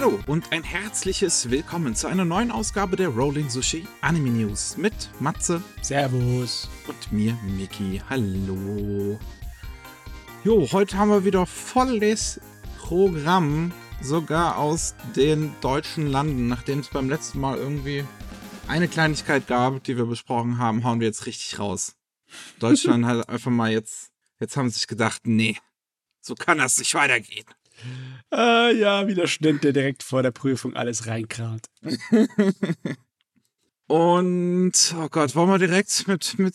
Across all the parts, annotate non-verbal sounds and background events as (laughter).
Hallo und ein herzliches Willkommen zu einer neuen Ausgabe der Rolling Sushi Anime News mit Matze. Servus. Und mir, Miki. Hallo. Jo, heute haben wir wieder volles Programm, sogar aus den deutschen Landen. Nachdem es beim letzten Mal irgendwie eine Kleinigkeit gab, die wir besprochen haben, hauen wir jetzt richtig raus. (laughs) Deutschland hat einfach mal jetzt, jetzt haben sie sich gedacht, nee, so kann das nicht weitergehen. Äh, ja, wie der Student, der direkt vor der Prüfung alles reinkramt. (laughs) Und, oh Gott, wollen wir direkt mit, mit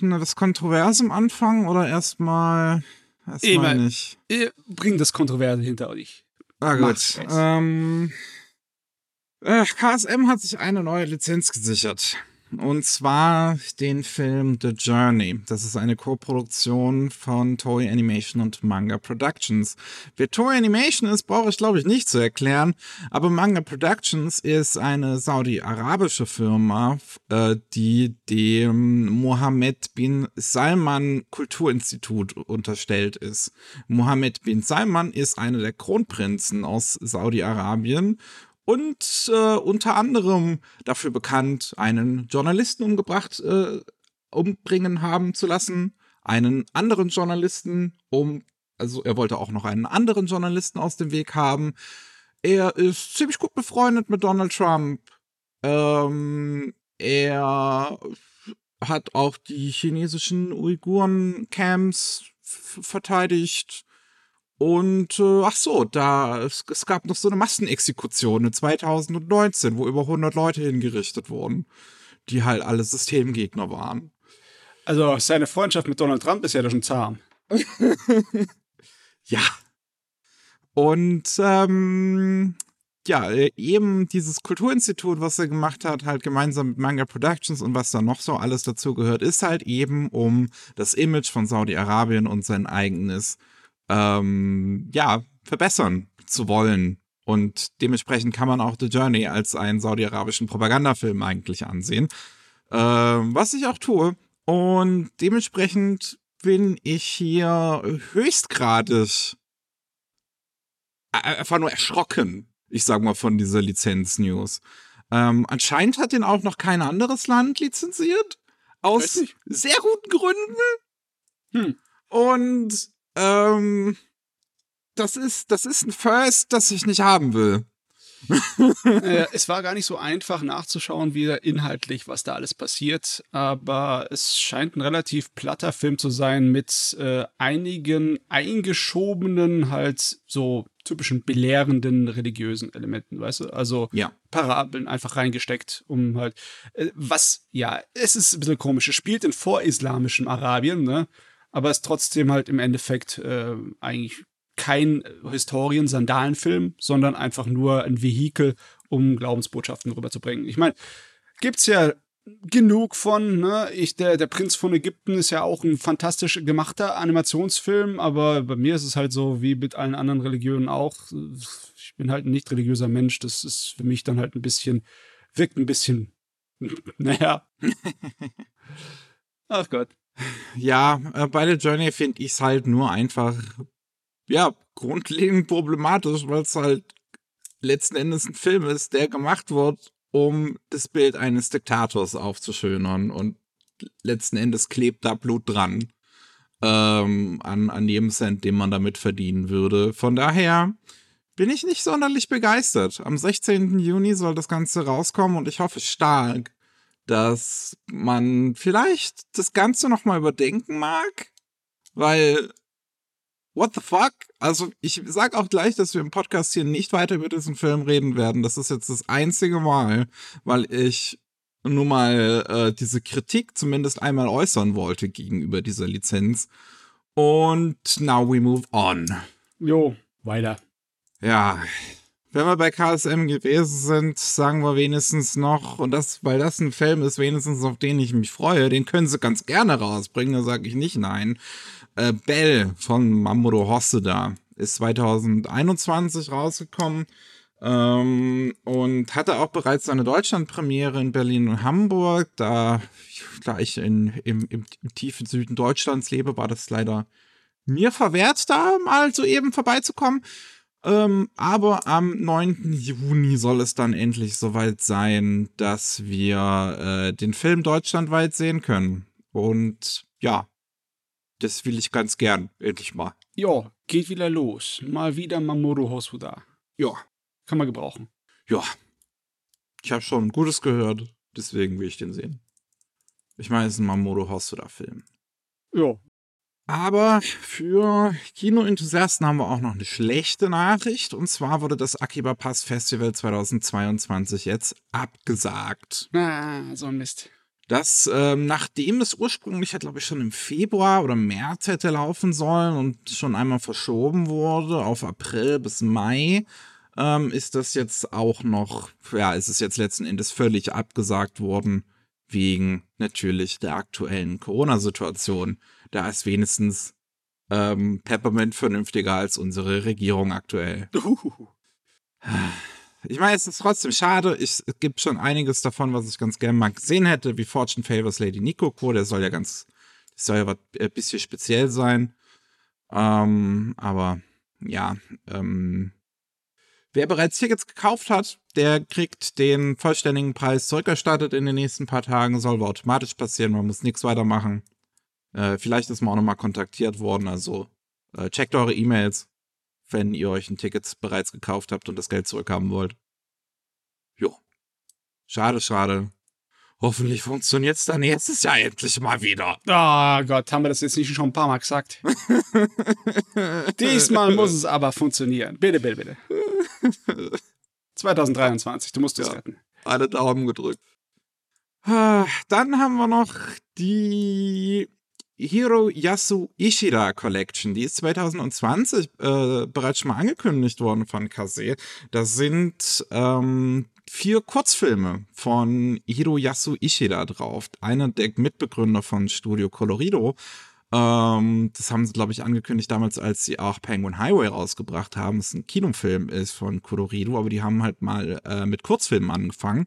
was Kontroversem anfangen oder erstmal, erstmal nicht? Bring das Kontroverse hinter euch. Ah, gut. Ähm, äh, KSM hat sich eine neue Lizenz gesichert. Und zwar den Film The Journey. Das ist eine Co-Produktion von Toei Animation und Manga Productions. Wer Toei Animation ist, brauche ich glaube ich nicht zu erklären. Aber Manga Productions ist eine saudi-arabische Firma, äh, die dem Mohammed bin Salman Kulturinstitut unterstellt ist. Mohammed bin Salman ist einer der Kronprinzen aus Saudi-Arabien und äh, unter anderem dafür bekannt, einen Journalisten umgebracht, äh, umbringen haben zu lassen, einen anderen Journalisten um, also er wollte auch noch einen anderen Journalisten aus dem Weg haben. Er ist ziemlich gut befreundet mit Donald Trump. Ähm, er hat auch die chinesischen Uiguren-Camps verteidigt. Und äh, ach so, da es, es gab noch so eine Massenexekution in 2019, wo über 100 Leute hingerichtet wurden, die halt alle Systemgegner waren. Also seine Freundschaft mit Donald Trump ist ja schon zahm. (laughs) ja. Und ähm, ja, eben dieses Kulturinstitut, was er gemacht hat, halt gemeinsam mit Manga Productions und was da noch so alles dazu gehört, ist halt eben um das Image von Saudi-Arabien und sein eigenes ähm, ja, verbessern zu wollen. Und dementsprechend kann man auch The Journey als einen saudi-arabischen Propagandafilm eigentlich ansehen. Ähm, was ich auch tue. Und dementsprechend bin ich hier höchstgradig einfach nur erschrocken, ich sag mal, von dieser Lizenz-News. Ähm, anscheinend hat den auch noch kein anderes Land lizenziert. Aus sehr guten Gründen. Hm. Und ähm, das ist, das ist ein First, das ich nicht haben will. äh, (laughs) es war gar nicht so einfach nachzuschauen, wie inhaltlich, was da alles passiert, aber es scheint ein relativ platter Film zu sein mit äh, einigen eingeschobenen, halt so typischen belehrenden religiösen Elementen, weißt du? Also ja. Parabeln einfach reingesteckt, um halt, äh, was, ja, es ist ein bisschen komisch, es spielt in vorislamischem Arabien, ne? Aber ist trotzdem halt im Endeffekt äh, eigentlich kein Historien-Sandalenfilm, sondern einfach nur ein Vehikel, um Glaubensbotschaften rüberzubringen. Ich meine, gibt's ja genug von, ne? Ich, der, der Prinz von Ägypten ist ja auch ein fantastisch gemachter Animationsfilm, aber bei mir ist es halt so, wie mit allen anderen Religionen auch. Ich bin halt ein nicht religiöser Mensch, das ist für mich dann halt ein bisschen, wirkt ein bisschen, (laughs) naja. (laughs) Ach Gott. Ja, äh, bei der Journey finde ich es halt nur einfach, ja, grundlegend problematisch, weil es halt letzten Endes ein Film ist, der gemacht wird, um das Bild eines Diktators aufzuschönern. Und letzten Endes klebt da Blut dran. Ähm, an, an jedem Cent, den man damit verdienen würde. Von daher bin ich nicht sonderlich begeistert. Am 16. Juni soll das Ganze rauskommen und ich hoffe stark, dass man vielleicht das Ganze nochmal überdenken mag, weil what the fuck? Also ich sag auch gleich, dass wir im Podcast hier nicht weiter über diesen Film reden werden. Das ist jetzt das einzige Mal, weil ich nur mal äh, diese Kritik zumindest einmal äußern wollte gegenüber dieser Lizenz. Und now we move on. Jo, weiter. Ja, wenn wir bei KSM gewesen sind, sagen wir wenigstens noch, und das, weil das ein Film ist, wenigstens auf den ich mich freue, den können sie ganz gerne rausbringen, da sage ich nicht nein. Äh, Bell von Mamoru Hosoda ist 2021 rausgekommen ähm, und hatte auch bereits seine Deutschlandpremiere in Berlin und Hamburg. Da, da ich in, im, im, im tiefen Süden Deutschlands lebe, war das leider mir verwehrt, da mal so eben vorbeizukommen. Ähm, aber am 9. Juni soll es dann endlich soweit sein, dass wir äh, den Film deutschlandweit sehen können. Und ja, das will ich ganz gern, endlich mal. Ja, geht wieder los. Mal wieder Mamoru Hosoda. Ja. Kann man gebrauchen. Ja. Ich habe schon Gutes gehört, deswegen will ich den sehen. Ich meine, es ist ein Mamoru Hosoda-Film. Ja. Aber für Kino-Enthusiasten haben wir auch noch eine schlechte Nachricht. Und zwar wurde das Akiba Pass Festival 2022 jetzt abgesagt. Ah, so ein Mist. Das, ähm, nachdem es ursprünglich, glaube ich, schon im Februar oder März hätte laufen sollen und schon einmal verschoben wurde auf April bis Mai, ähm, ist das jetzt auch noch, ja, ist es jetzt letzten Endes völlig abgesagt worden, wegen natürlich der aktuellen Corona-Situation. Da ist wenigstens ähm, Peppermint vernünftiger als unsere Regierung aktuell. (laughs) Ich meine, es ist trotzdem schade. Ich, es gibt schon einiges davon, was ich ganz gerne mal gesehen hätte, wie Fortune Favors Lady Nikoko. Der soll ja ganz, das soll ja was ein äh, bisschen speziell sein. Ähm, aber ja, ähm, wer bereits Tickets gekauft hat, der kriegt den vollständigen Preis zurückerstattet in den nächsten paar Tagen. Soll aber automatisch passieren. Man muss nichts weitermachen. Äh, vielleicht ist man auch nochmal kontaktiert worden. Also äh, checkt eure E-Mails wenn ihr euch ein Ticket bereits gekauft habt und das Geld zurückhaben wollt. Jo. Schade, schade. Hoffentlich funktioniert es dann nächstes Jahr endlich mal wieder. Oh Gott, haben wir das jetzt nicht schon ein paar Mal gesagt? (laughs) Diesmal muss es aber funktionieren. Bitte, bitte, bitte. 2023, du musst es ja, retten. Alle Daumen gedrückt. Ah, dann haben wir noch die Hiroyasu Ishida Collection, die ist 2020 äh, bereits schon mal angekündigt worden von Kase. Das sind ähm, vier Kurzfilme von Hiroyasu Ishida drauf. Einer der Mitbegründer von Studio Colorido. Ähm, das haben sie, glaube ich, angekündigt damals, als sie auch Penguin Highway rausgebracht haben. Das ein Kinofilm ist von Colorido, aber die haben halt mal äh, mit Kurzfilmen angefangen.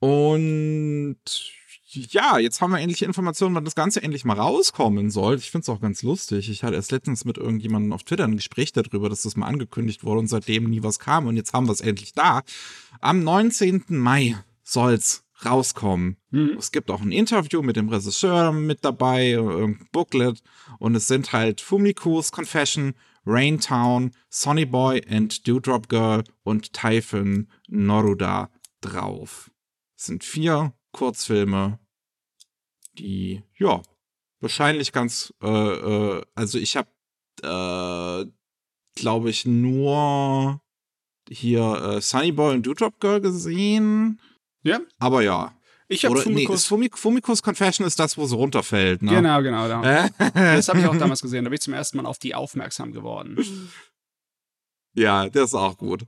Und ja, jetzt haben wir endlich Informationen, wann das Ganze endlich mal rauskommen soll. Ich finde es auch ganz lustig. Ich hatte erst letztens mit irgendjemandem auf Twitter ein Gespräch darüber, dass das mal angekündigt wurde und seitdem nie was kam und jetzt haben wir es endlich da. Am 19. Mai soll's rauskommen. Mhm. Es gibt auch ein Interview mit dem Regisseur mit dabei, irgendein Booklet und es sind halt Fumiko's Confession, Raintown, Sonny Boy and Dewdrop Girl und Typhon Noruda drauf. Es sind vier Kurzfilme, die, ja, wahrscheinlich ganz, äh, äh, also ich habe, äh, glaube ich, nur hier äh, Sunny Boy und Dewdrop Girl gesehen. Ja. Aber ja. Ich habe Fumikos. Nee, Fumik Fumikos Confession ist das, wo sie runterfällt. Ne? Genau, genau. das habe ich auch damals (laughs) gesehen. Da bin ich zum ersten Mal auf die aufmerksam geworden. Ja, der ist auch gut.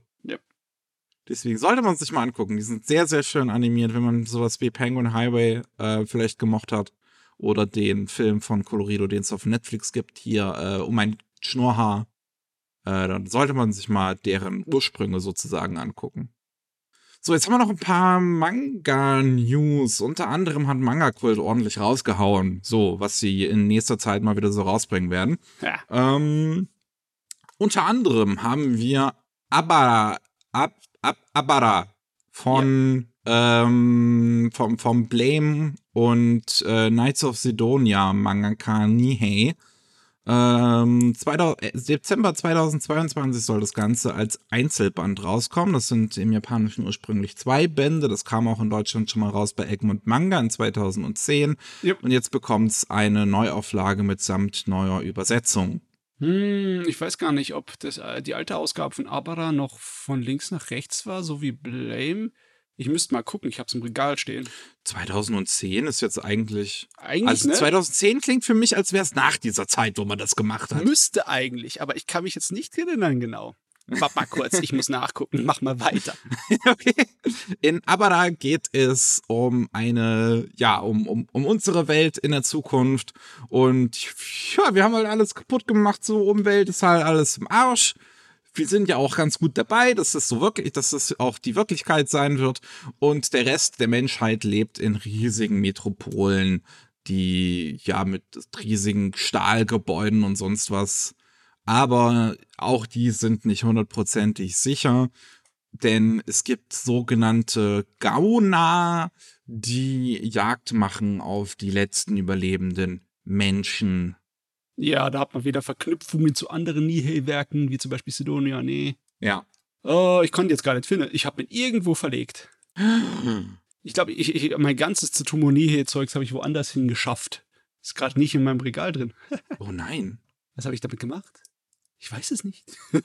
Deswegen sollte man sich mal angucken. Die sind sehr, sehr schön animiert, wenn man sowas wie Penguin Highway äh, vielleicht gemocht hat. Oder den Film von Colorido, den es auf Netflix gibt, hier äh, um ein Schnurrhaar. Äh, dann sollte man sich mal deren Ursprünge sozusagen angucken. So, jetzt haben wir noch ein paar Manga-News. Unter anderem hat Manga Kult ordentlich rausgehauen. So, was sie in nächster Zeit mal wieder so rausbringen werden. Ja. Ähm, unter anderem haben wir Abara, Ab, Ab, Abara von ja. ähm, vom, vom Blame und äh, Knights of Sidonia Mangaka Nihei. Ähm, 2000, äh, Dezember 2022 soll das Ganze als Einzelband rauskommen. Das sind im Japanischen ursprünglich zwei Bände. Das kam auch in Deutschland schon mal raus bei Egmont Manga in 2010. Yep. Und jetzt bekommt es eine Neuauflage mitsamt neuer Übersetzung. Hm, ich weiß gar nicht, ob das, äh, die alte Ausgabe von Abara noch von links nach rechts war, so wie Blame. Ich müsste mal gucken, ich habe es im Regal stehen. 2010 ist jetzt eigentlich. Eigentlich. Also ne? 2010 klingt für mich, als wäre es nach dieser Zeit, wo man das gemacht hat. Müsste eigentlich, aber ich kann mich jetzt nicht erinnern genau. Warte mal kurz, ich muss nachgucken. Mach mal weiter. (laughs) okay. In Abara geht es um eine, ja, um, um, um unsere Welt in der Zukunft. Und ja, wir haben halt alles kaputt gemacht. So, Umwelt ist halt alles im Arsch. Wir sind ja auch ganz gut dabei, dass es so wirklich, dass es auch die Wirklichkeit sein wird. Und der Rest der Menschheit lebt in riesigen Metropolen, die ja mit riesigen Stahlgebäuden und sonst was aber auch die sind nicht hundertprozentig sicher, denn es gibt sogenannte Gauner, die Jagd machen auf die letzten überlebenden Menschen. Ja, da hat man wieder Verknüpfungen zu anderen Nihil-Werken, wie zum Beispiel Sidonia. Nee. Ja. Oh, ich konnte jetzt gar nicht finden. Ich habe ihn irgendwo verlegt. Ich glaube, ich, ich, mein ganzes Tsutomu Nihil-Zeugs habe ich woanders hingeschafft. Ist gerade nicht in meinem Regal drin. (laughs) oh nein. Was habe ich damit gemacht? Ich weiß es nicht. (laughs)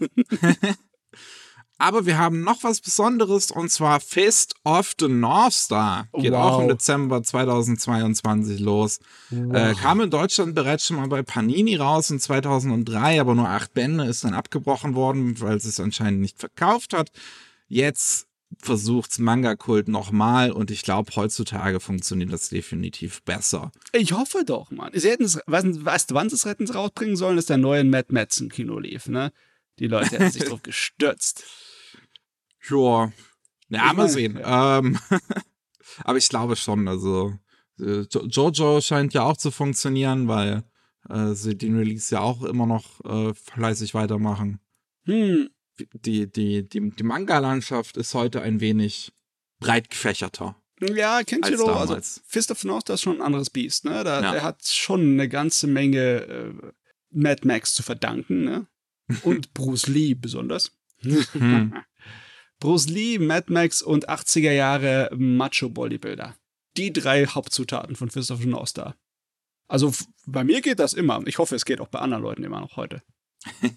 Aber wir haben noch was Besonderes und zwar Fist of the North Star. Geht wow. auch im Dezember 2022 los. Wow. Äh, kam in Deutschland bereits schon mal bei Panini raus in 2003, aber nur acht Bände ist dann abgebrochen worden, weil es es anscheinend nicht verkauft hat. Jetzt versucht's Manga-Kult nochmal und ich glaube, heutzutage funktioniert das definitiv besser. Ich hoffe doch, Mann. Sie hätten's, weißt, weißt du, wann sie es hätten rausbringen sollen, dass der neue Matt Madsen Kino lief, ne? Die Leute hätten sich (laughs) drauf gestürzt. Ja, ja mal sehen. Ähm, (laughs) aber ich glaube schon, also äh, Jojo scheint ja auch zu funktionieren, weil äh, sie den Release ja auch immer noch äh, fleißig weitermachen. Hm. Die, die, die, die Manga-Landschaft ist heute ein wenig breit gefächerter. Ja, kennst du doch. Also Fist of North, das ist schon ein anderes Biest, ne? Da, ja. Der hat schon eine ganze Menge äh, Mad Max zu verdanken, ne? (laughs) Und Bruce Lee besonders. Hm. (laughs) Bruce Lee, Mad Max und 80er Jahre Macho Bodybuilder. Die drei Hauptzutaten von Fist of the North Star. Also bei mir geht das immer. Ich hoffe, es geht auch bei anderen Leuten immer noch heute. (laughs)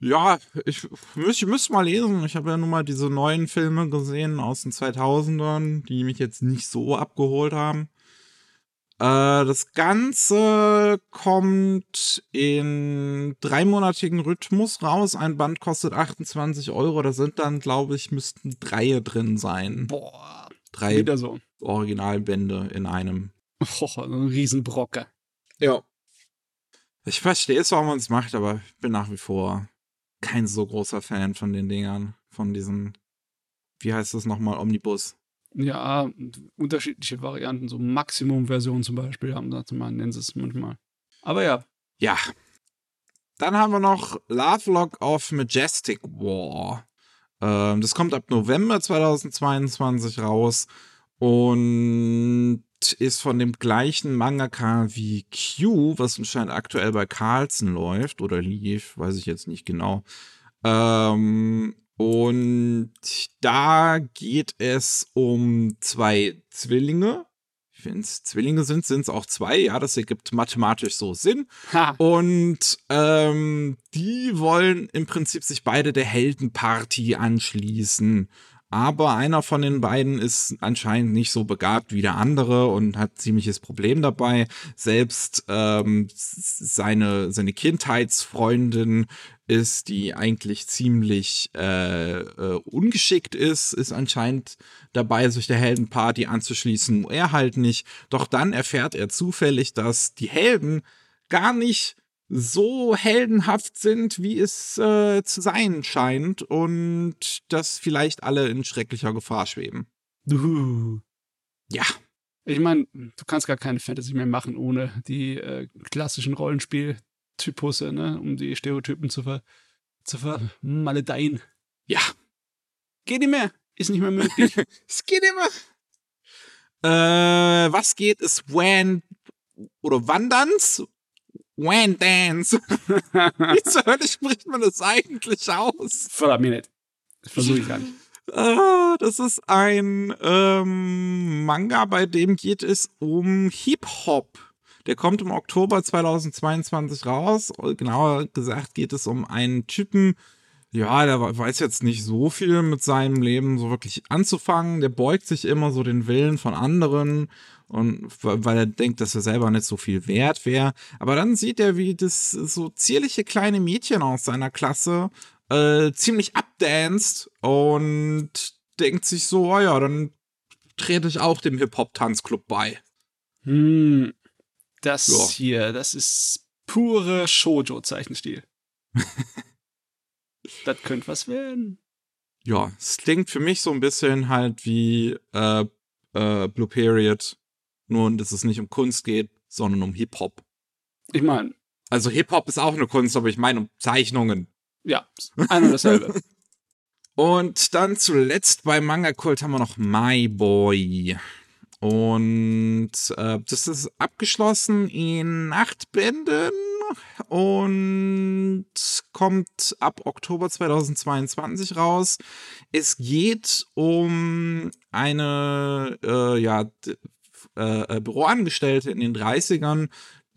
ja, ich, ich müsste mal lesen. Ich habe ja nun mal diese neuen Filme gesehen aus den 2000ern, die mich jetzt nicht so abgeholt haben. Äh, das Ganze kommt in dreimonatigen Rhythmus raus. Ein Band kostet 28 Euro. Da sind dann, glaube ich, müssten drei drin sein. Boah. Drei wieder so. Originalbände in einem. Oh, ein Riesenbrocke. Ja. Ich verstehe es, warum man es macht, aber ich bin nach wie vor kein so großer Fan von den Dingern. Von diesen, wie heißt das nochmal, Omnibus. Ja, unterschiedliche Varianten, so Maximum-Version zum Beispiel, haben sie mal, nennen sie es manchmal. Aber ja. Ja. Dann haben wir noch Lovelock of Majestic War. Ähm, das kommt ab November 2022 raus und ist von dem gleichen Mangaka wie Q, was anscheinend aktuell bei Carlsen läuft oder lief, weiß ich jetzt nicht genau. Ähm, und da geht es um zwei Zwillinge. Wenn es Zwillinge sind, sind es auch zwei. Ja, das ergibt mathematisch so Sinn. Ha. Und ähm, die wollen im Prinzip sich beide der Heldenparty anschließen. Aber einer von den beiden ist anscheinend nicht so begabt wie der andere und hat ziemliches Problem dabei. Selbst ähm, seine, seine Kindheitsfreundin ist, die eigentlich ziemlich äh, äh, ungeschickt ist, ist anscheinend dabei, sich der Heldenparty anzuschließen. Er halt nicht. Doch dann erfährt er zufällig, dass die Helden gar nicht so heldenhaft sind, wie es äh, zu sein scheint und dass vielleicht alle in schrecklicher Gefahr schweben. Uh. Ja. Ich meine, du kannst gar keine Fantasy mehr machen ohne die äh, klassischen Rollenspiel-Typusse, ne? um die Stereotypen zu ver zu vermaledeien. Ja. Geht nicht mehr. Ist nicht mehr möglich. (laughs) es geht immer. Äh, was geht, ist Wan oder Wanderns Wan Dance. (laughs) Wie zur Hölle spricht man das eigentlich aus? Nicht. Das versuche ich gar nicht. Ah, das ist ein ähm, Manga, bei dem geht es um Hip-Hop. Der kommt im Oktober 2022 raus. Genauer gesagt geht es um einen Typen, ja, der weiß jetzt nicht so viel mit seinem Leben so wirklich anzufangen. Der beugt sich immer so den Willen von anderen und weil er denkt, dass er selber nicht so viel wert wäre. Aber dann sieht er, wie das so zierliche kleine Mädchen aus seiner Klasse äh, ziemlich abdanced und denkt sich so, oh ja, dann trete ich auch dem Hip-Hop-Tanzclub bei. Hm, das ja. hier, das ist pure Shoujo-Zeichenstil. (laughs) Das könnte was werden. Ja, es klingt für mich so ein bisschen halt wie äh, äh, Blue Period, nur dass es nicht um Kunst geht, sondern um Hip-Hop. Ich meine, Also Hip-Hop ist auch eine Kunst, aber ich meine um Zeichnungen. Ja, ein und dasselbe. (laughs) und dann zuletzt bei Manga Kult haben wir noch My Boy. Und äh, das ist abgeschlossen in acht Bänden und kommt ab Oktober 2022 raus. Es geht um eine äh, ja, äh, Büroangestellte in den 30ern,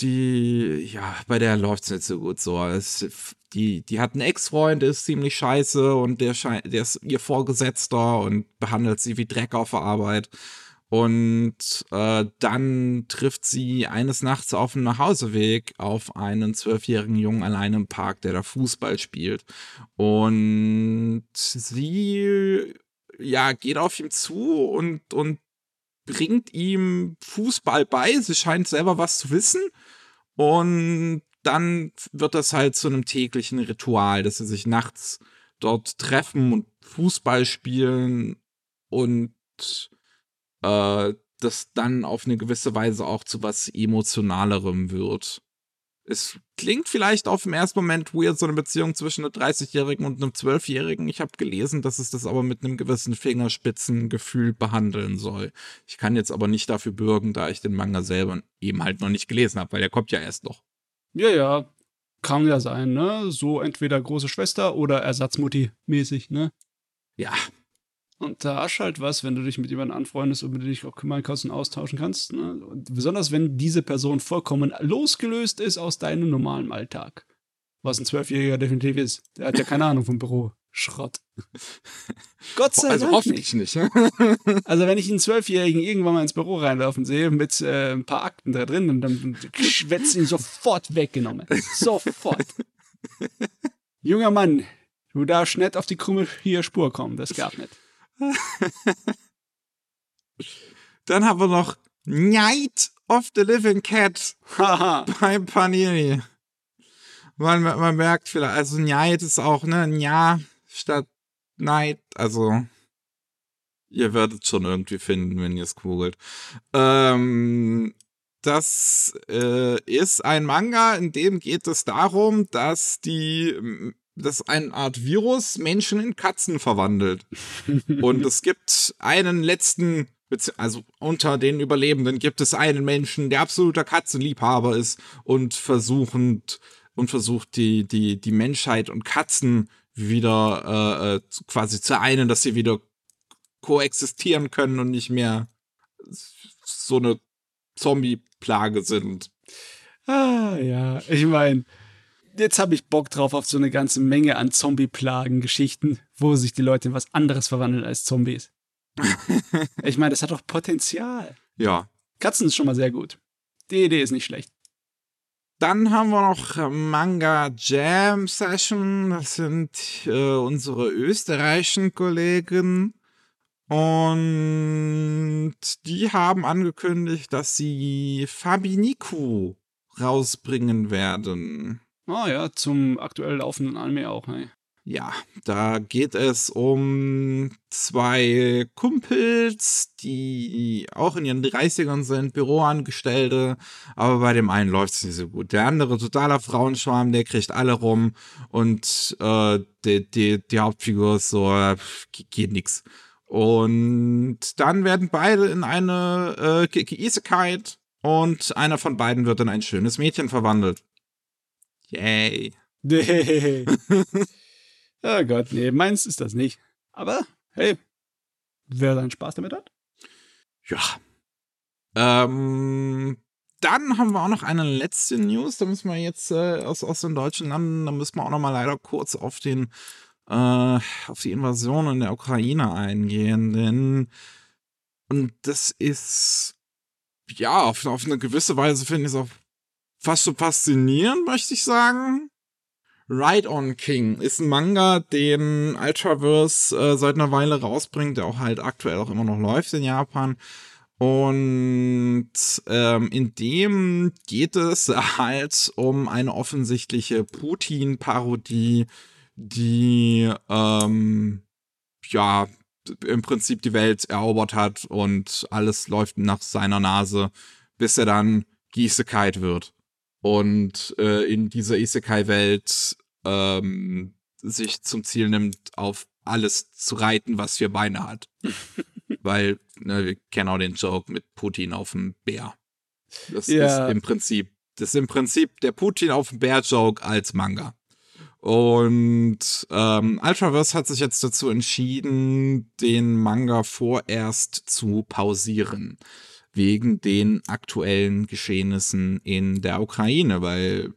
die, ja, bei der läuft es nicht so gut so. Es, die, die hat einen Ex-Freund, der ist ziemlich scheiße und der, der ist ihr Vorgesetzter und behandelt sie wie Dreck auf der Arbeit. Und äh, dann trifft sie eines Nachts auf dem Nachhauseweg auf einen zwölfjährigen Jungen allein im Park, der da Fußball spielt. Und sie ja, geht auf ihm zu und, und bringt ihm Fußball bei. Sie scheint selber was zu wissen. Und dann wird das halt zu einem täglichen Ritual, dass sie sich nachts dort treffen und Fußball spielen und äh, das dann auf eine gewisse Weise auch zu was Emotionalerem wird. Es klingt vielleicht auf den ersten Moment weird, so eine Beziehung zwischen einem 30-Jährigen und einem 12-Jährigen. Ich habe gelesen, dass es das aber mit einem gewissen Fingerspitzengefühl behandeln soll. Ich kann jetzt aber nicht dafür bürgen, da ich den Manga selber eben halt noch nicht gelesen habe, weil der kommt ja erst noch. Ja, ja. Kann ja sein, ne? So entweder große Schwester oder Ersatzmutti mäßig, ne? Ja, und da hast halt was, wenn du dich mit jemandem anfreundest und mit dem dich auch kümmern kannst und austauschen kannst. Ne? Und besonders wenn diese Person vollkommen losgelöst ist aus deinem normalen Alltag. Was ein Zwölfjähriger definitiv ist. Der hat ja keine Ahnung vom Büro. Schrott. Gott sei also Dank. Also hoffentlich nicht. nicht also wenn ich einen Zwölfjährigen irgendwann mal ins Büro reinlaufen sehe mit äh, ein paar Akten da drin, und dann wird ihn sofort weggenommen. Sofort. Junger Mann, du darfst nicht auf die krumme hier Spur kommen. Das gab nicht. Dann haben wir noch Night of the Living Cat bei Panini. Man, man merkt vielleicht, also Night ist auch, ne, Nja statt Night, also ihr werdet schon irgendwie finden, wenn ihr es googelt. Ähm, das äh, ist ein Manga, in dem geht es darum, dass die dass eine Art Virus Menschen in Katzen verwandelt. Und es gibt einen letzten, also unter den Überlebenden gibt es einen Menschen, der absoluter Katzenliebhaber ist und versuchend und versucht die, die, die Menschheit und Katzen wieder äh, äh quasi zu einen, dass sie wieder koexistieren können und nicht mehr so eine Zombie-Plage sind. Ah, ja, ich meine, jetzt habe ich Bock drauf auf so eine ganze Menge an Zombie-Plagen-Geschichten, wo sich die Leute in was anderes verwandeln als Zombies. (laughs) ich meine, das hat doch Potenzial. Ja. Katzen ist schon mal sehr gut. Die Idee ist nicht schlecht. Dann haben wir noch Manga Jam Session. Das sind äh, unsere österreichischen Kollegen. Und die haben angekündigt, dass sie Fabiniku rausbringen werden. Ah ja, zum aktuell laufenden Anime auch, hey. Ja, da geht es um zwei Kumpels, die auch in ihren 30ern sind, Büroangestellte, aber bei dem einen läuft es nicht so gut. Der andere, totaler Frauenschwarm, der kriegt alle rum und äh, die, die, die Hauptfigur ist so, äh, geht nix. Und dann werden beide in eine äh, Isekai und einer von beiden wird in ein schönes Mädchen verwandelt. Yay. Nee. (laughs) (laughs) oh Gott, nee, meins ist das nicht. Aber hey, wer seinen Spaß damit hat? Ja. Ähm, dann haben wir auch noch eine letzte News. Da müssen wir jetzt äh, aus, aus den deutschen Landen, da müssen wir auch noch mal leider kurz auf den äh, auf die Invasion in der Ukraine eingehen, denn und das ist ja auf, auf eine gewisse Weise finde ich es auch fast so faszinierend, möchte ich sagen. Ride on King ist ein Manga, den Ultraverse äh, seit einer Weile rausbringt, der auch halt aktuell auch immer noch läuft in Japan. Und ähm, in dem geht es (laughs) halt um eine offensichtliche Putin-Parodie, die ähm, ja im Prinzip die Welt erobert hat und alles läuft nach seiner Nase, bis er dann Gießekeit wird. Und äh, in dieser Isekai-Welt ähm, sich zum Ziel nimmt, auf alles zu reiten, was vier Beine hat. (laughs) Weil ne, wir kennen auch den Joke mit Putin auf dem Bär. Das ja. ist im Prinzip, das ist im Prinzip der Putin auf dem Bär-Joke als Manga. Und ähm, Ultraverse hat sich jetzt dazu entschieden, den Manga vorerst zu pausieren. Wegen den aktuellen Geschehnissen in der Ukraine, weil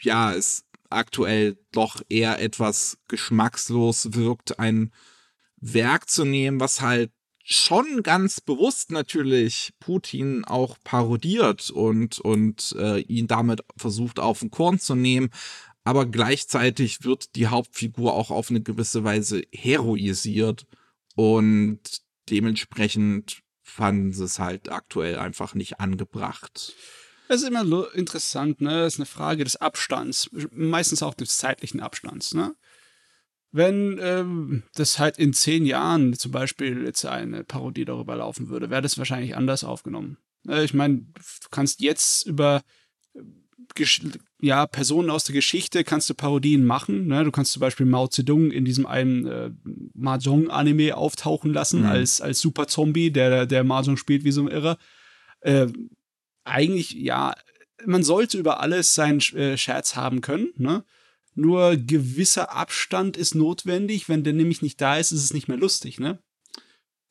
ja, es aktuell doch eher etwas geschmackslos wirkt, ein Werk zu nehmen, was halt schon ganz bewusst natürlich Putin auch parodiert und, und äh, ihn damit versucht auf den Korn zu nehmen. Aber gleichzeitig wird die Hauptfigur auch auf eine gewisse Weise heroisiert und dementsprechend fanden sie es halt aktuell einfach nicht angebracht. Es ist immer interessant, ne? Es ist eine Frage des Abstands, meistens auch des zeitlichen Abstands, ne? Wenn ähm, das halt in zehn Jahren zum Beispiel jetzt eine Parodie darüber laufen würde, wäre das wahrscheinlich anders aufgenommen. Äh, ich meine, du kannst jetzt über ja, Personen aus der Geschichte kannst du Parodien machen. Ne? Du kannst zum Beispiel Mao Zedong in diesem einen äh, Mahjong-Anime auftauchen lassen mhm. als, als Super-Zombie, der, der Mahjong spielt wie so ein Irrer. Äh, eigentlich, ja, man sollte über alles seinen äh, Scherz haben können, ne? Nur gewisser Abstand ist notwendig. Wenn der nämlich nicht da ist, ist es nicht mehr lustig, ne?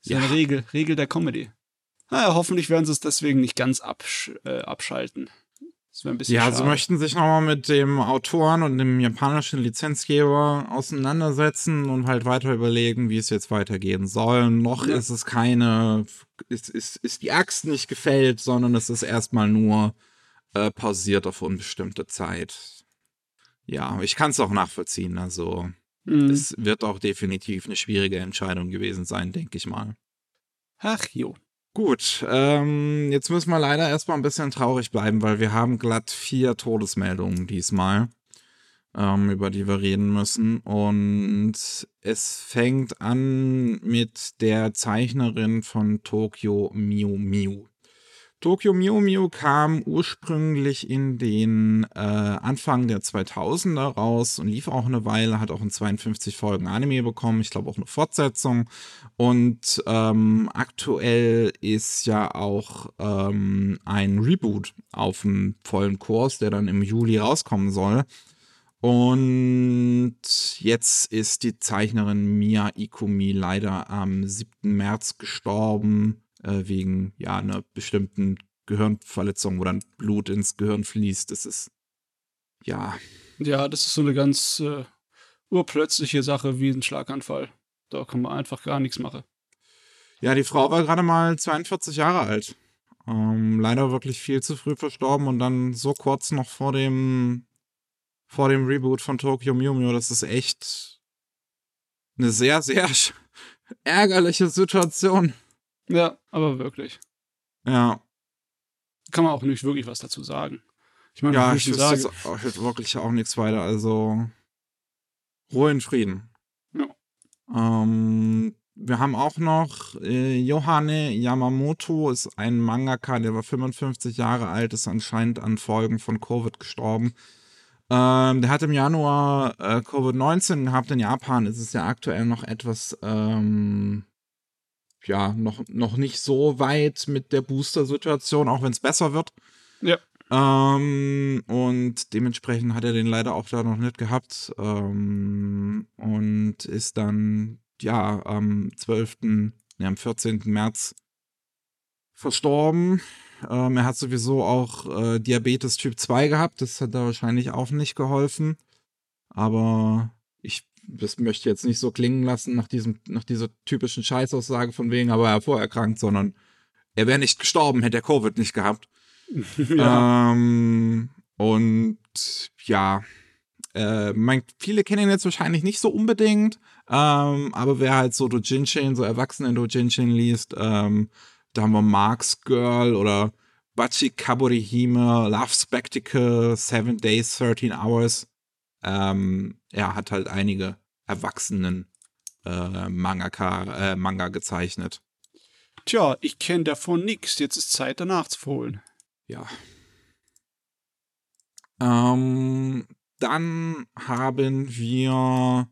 ist ja. eine Regel, Regel der Comedy. Naja, hoffentlich werden sie es deswegen nicht ganz absch äh, abschalten. Ja, schade. sie möchten sich nochmal mit dem Autoren und dem japanischen Lizenzgeber auseinandersetzen und halt weiter überlegen, wie es jetzt weitergehen soll. Noch ja. ist es keine ist, ist, ist die Axt nicht gefällt, sondern es ist erstmal nur äh, pausiert auf unbestimmte Zeit. Ja, ich kann es auch nachvollziehen. Also, mhm. es wird auch definitiv eine schwierige Entscheidung gewesen sein, denke ich mal. Ach jo. Gut, ähm, jetzt müssen wir leider erstmal ein bisschen traurig bleiben, weil wir haben glatt vier Todesmeldungen diesmal ähm, über die wir reden müssen. Und es fängt an mit der Zeichnerin von Tokyo Miu Miu. Tokyo Mew Mew kam ursprünglich in den äh, Anfang der 2000er raus und lief auch eine Weile, hat auch in 52 Folgen Anime bekommen, ich glaube auch eine Fortsetzung. Und ähm, aktuell ist ja auch ähm, ein Reboot auf dem vollen Kurs, der dann im Juli rauskommen soll. Und jetzt ist die Zeichnerin Mia Ikumi leider am 7. März gestorben, äh, wegen ja einer bestimmten Gehirnverletzung, wo dann Blut ins Gehirn fließt. Das ist ja. Ja, das ist so eine ganz äh, urplötzliche Sache wie ein Schlaganfall. Da kann man einfach gar nichts machen. Ja, die Frau war gerade mal 42 Jahre alt. Ähm, leider wirklich viel zu früh verstorben und dann so kurz noch vor dem vor dem Reboot von Tokyo Mew Mew. Das ist echt eine sehr, sehr (laughs) ärgerliche Situation. Ja, aber wirklich. Ja. Kann man auch nicht wirklich was dazu sagen. Ich meine, ja, ich wüsste jetzt auch, wirklich auch nichts weiter. Also Ruhe in Frieden. Ja. Ähm, wir haben auch noch äh, Yohane Yamamoto, ist ein Mangaka, der war 55 Jahre alt, ist anscheinend an Folgen von Covid gestorben. Ähm, der hat im Januar äh, Covid-19 gehabt. In Japan ist es ja aktuell noch etwas, ähm, ja, noch, noch nicht so weit mit der Booster-Situation, auch wenn es besser wird. Ja. Ähm, und dementsprechend hat er den leider auch da noch nicht gehabt. Ähm, und ist dann, ja, am 12., ja, am 14. März verstorben. Ähm, er hat sowieso auch äh, Diabetes Typ 2 gehabt. Das hat da wahrscheinlich auch nicht geholfen. Aber ich das möchte jetzt nicht so klingen lassen nach diesem, nach dieser typischen Scheißaussage von wegen, aber er war vorerkrankt, sondern er wäre nicht gestorben, hätte er Covid nicht gehabt. (laughs) ja. Ähm, und ja, äh, mein, viele kennen ihn jetzt wahrscheinlich nicht so unbedingt, ähm, aber wer halt so Dojinshi, so Erwachsene Dojinshi liest, ähm, da haben wir Mark's Girl oder Bachi Kaburihime, Love Spectacle, Seven Days, 13 Hours. Ähm, er hat halt einige Erwachsenen äh, Mangaka, äh, Manga gezeichnet. Tja, ich kenne davon nichts. Jetzt ist Zeit, danach zu holen. Ja. Ähm, dann haben wir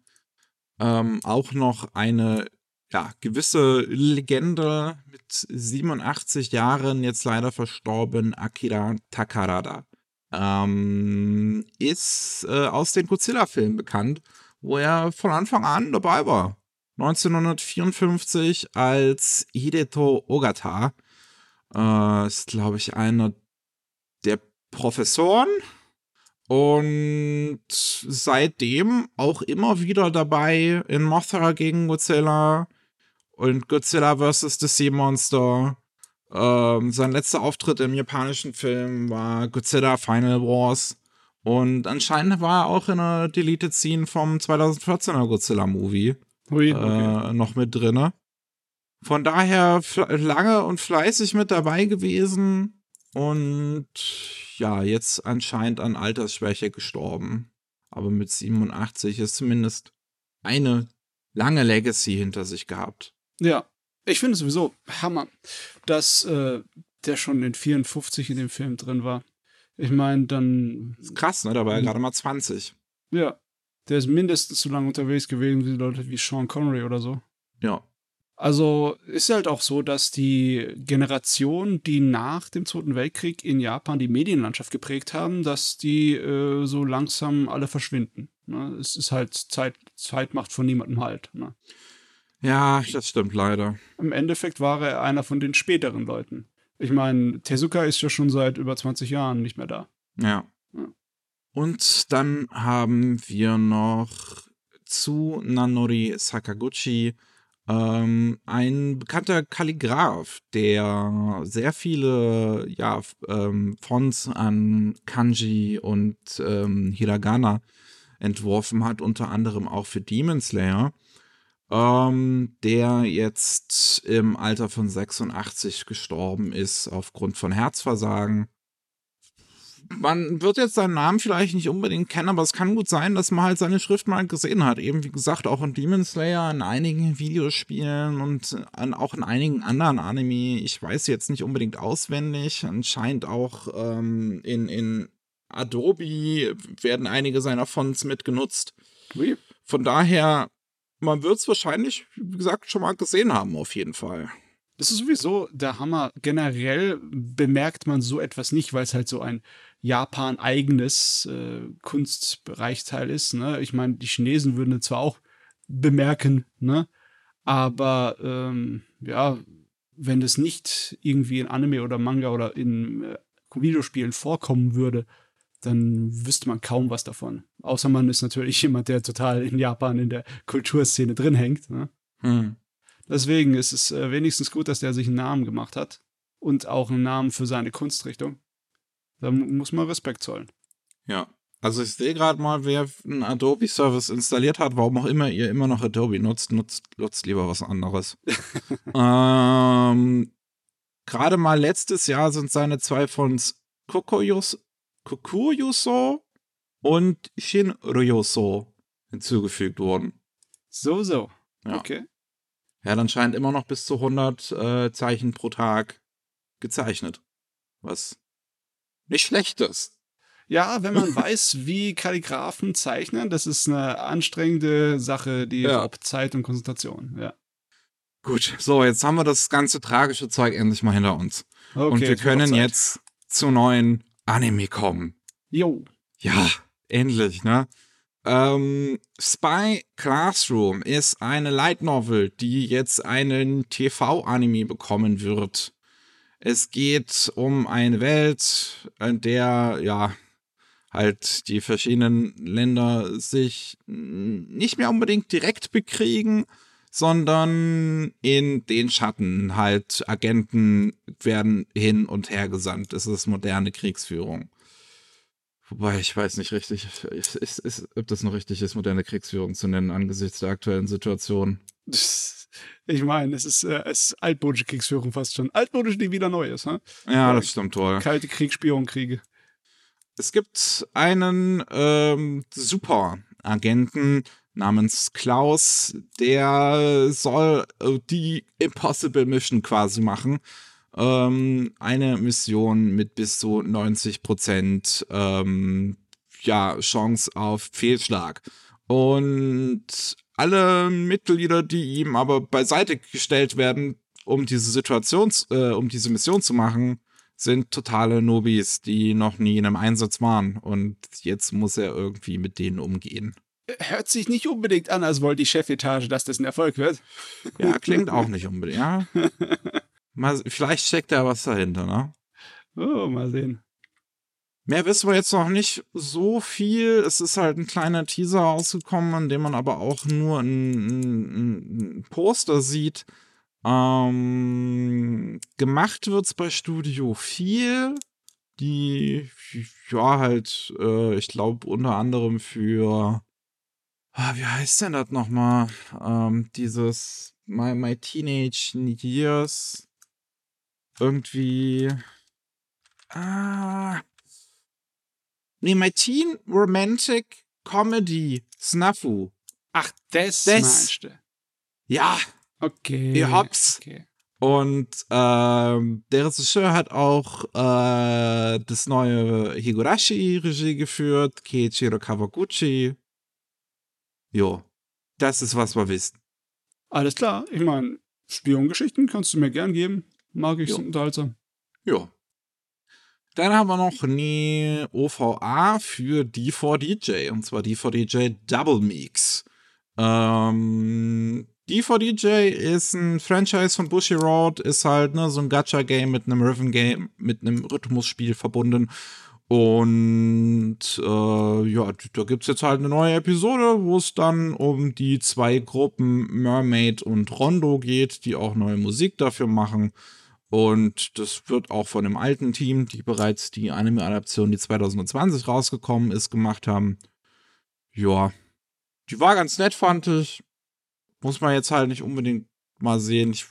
ähm, auch noch eine ja, gewisse Legende mit 87 Jahren, jetzt leider verstorben, Akira Takarada. Ähm, ist äh, aus den Godzilla-Filmen bekannt, wo er von Anfang an dabei war. 1954 als Hideto Ogata. Äh, ist, glaube ich, einer der Professoren und seitdem auch immer wieder dabei in Mothra gegen Godzilla und Godzilla vs. The Sea Monster. Ähm, sein letzter Auftritt im japanischen Film war Godzilla Final Wars. Und anscheinend war er auch in einer Deleted Scene vom 2014er Godzilla Movie Ui, äh, okay. noch mit drinne. Von daher lange und fleißig mit dabei gewesen und ja, jetzt anscheinend an Altersschwäche gestorben. Aber mit 87 ist zumindest eine lange Legacy hinter sich gehabt. Ja, ich finde sowieso Hammer, dass äh, der schon in 54 in dem Film drin war. Ich meine, dann. Krass, ne? Da war er gerade mal 20. Ja, der ist mindestens so lange unterwegs gewesen wie Leute wie Sean Connery oder so. Ja. Also ist halt auch so, dass die Generation, die nach dem Zweiten Weltkrieg in Japan die Medienlandschaft geprägt haben, dass die äh, so langsam alle verschwinden. Ne? Es ist halt Zeit, Zeit macht von niemandem halt. Ne? Ja, das stimmt leider. Im Endeffekt war er einer von den späteren Leuten. Ich meine, Tezuka ist ja schon seit über 20 Jahren nicht mehr da. Ja. Ja. Und dann haben wir noch zu Nanori Sakaguchi ähm, ein bekannter Kalligraph, der sehr viele ja, ähm, Fonts an Kanji und ähm, Hiragana entworfen hat, unter anderem auch für Demon Slayer, ähm, der jetzt im Alter von 86 gestorben ist aufgrund von Herzversagen man wird jetzt seinen Namen vielleicht nicht unbedingt kennen, aber es kann gut sein, dass man halt seine Schrift mal gesehen hat. Eben wie gesagt, auch in Demon Slayer, in einigen Videospielen und an, auch in einigen anderen Anime. Ich weiß jetzt nicht unbedingt auswendig. Anscheinend auch ähm, in, in Adobe werden einige seiner Fonts mitgenutzt. Von daher, man wird es wahrscheinlich, wie gesagt, schon mal gesehen haben, auf jeden Fall. Das ist sowieso der Hammer. Generell bemerkt man so etwas nicht, weil es halt so ein Japan-eigenes äh, Kunstbereichteil ist. Ne? Ich meine, die Chinesen würden es zwar auch bemerken, ne? aber ähm, ja, wenn das nicht irgendwie in Anime oder Manga oder in äh, Videospielen vorkommen würde, dann wüsste man kaum was davon. Außer man ist natürlich (laughs) jemand, der total in Japan in der Kulturszene drin hängt. Ne? Hm. Deswegen ist es äh, wenigstens gut, dass der sich einen Namen gemacht hat und auch einen Namen für seine Kunstrichtung. Da mu- muss man Respekt zollen. Ja. Also ich sehe gerade mal, wer einen Adobe-Service installiert hat, warum auch immer ihr immer noch Adobe nutzt, nutzt, nutzt lieber was anderes. (laughs) ähm, gerade mal letztes Jahr sind seine zwei von Kokoyos, Kokuyoso und Shinryoso hinzugefügt worden. So, so. Ja. Okay. Er hat anscheinend immer noch bis zu 100 äh, Zeichen pro Tag gezeichnet. Was nicht schlecht ist. Ja, wenn man (laughs) weiß, wie Kalligraphen zeichnen, das ist eine anstrengende Sache, die Ja. Zeit und Konzentration. Ja. Gut, so, jetzt haben wir das ganze tragische Zeug endlich mal hinter uns. Okay, und wir können jetzt zu neuen Anime kommen. Jo. Ja, endlich, ne? Ähm, Spy Classroom ist eine Light Novel, die jetzt einen TV-Anime bekommen wird. Es geht um eine Welt, in der, ja, halt die verschiedenen Länder sich nicht mehr unbedingt direkt bekriegen, sondern in den Schatten halt Agenten werden hin und her gesandt. Das ist moderne Kriegsführung. Wobei ich weiß nicht richtig, ist, ist, ist, ob das noch richtig ist, moderne Kriegsführung zu nennen angesichts der aktuellen Situation. (laughs) Ich meine, es ist, äh, es ist altmodische Kriegsführung fast schon. Altmodisch, die wieder neu ist. Ne? Ja, das stimmt wohl. Kalte Krieg, Spionkriege. Es gibt einen ähm, Superagenten namens Klaus, der soll äh, die Impossible Mission quasi machen. ähm, eine Mission mit bis zu 90 Prozent ähm, ja, Chance auf Fehlschlag. Und alle Mitglieder, die ihm aber beiseite gestellt werden, um diese Situation, äh, um diese Mission zu machen, sind totale Nobis, die noch nie in einem Einsatz waren. Und jetzt muss er irgendwie mit denen umgehen. Hört sich nicht unbedingt an, als wollte die Chefetage, dass das ein Erfolg wird. Ja, klingt auch nicht unbedingt, ja. (laughs) Mal, vielleicht steckt da was dahinter, ne? Oh, mal sehen. Mehr wissen wir jetzt noch nicht so viel. Es ist halt ein kleiner Teaser rausgekommen, an dem man aber auch nur ein, ein, ein Poster sieht. Ähm, gemacht wird's bei Studio 4, die ja halt, äh, ich glaube unter anderem für ah, wie heißt denn das nochmal? Ähm, dieses My, My Teenage Years irgendwie ah Nee, My Teen Romantic Comedy Snafu. Ach, das, das meinst du? Ja. Okay. Ihr habt's. Okay. Und ähm, der Regisseur hat auch äh, das neue Higurashi-Regie geführt, Keiichiro Kawaguchi. Jo, das ist, was wir wissen. Alles klar. Ich meine, Spiongeschichten kannst du mir gern geben. Mag ich, Jo. sind unterhaltsam. Ja. Dann haben wir noch eine OVA für D4DJ, und zwar D4DJ Double Mix. Ähm, D4DJ ist ein Franchise von Bushiroad, ist halt ne, so ein Gacha-Game mit einem Rhythm-Game, mit einem Rhythmusspiel verbunden. Und äh, ja, da gibt's jetzt halt eine neue Episode, wo es dann um die zwei Gruppen Mermaid und Rondo geht, die auch neue Musik dafür machen. Und das wird auch von dem alten Team, die bereits die Anime-Adaption, die 2020 rausgekommen ist, gemacht haben. Ja, die war ganz nett, fand ich. Muss man jetzt halt nicht unbedingt mal sehen. Ich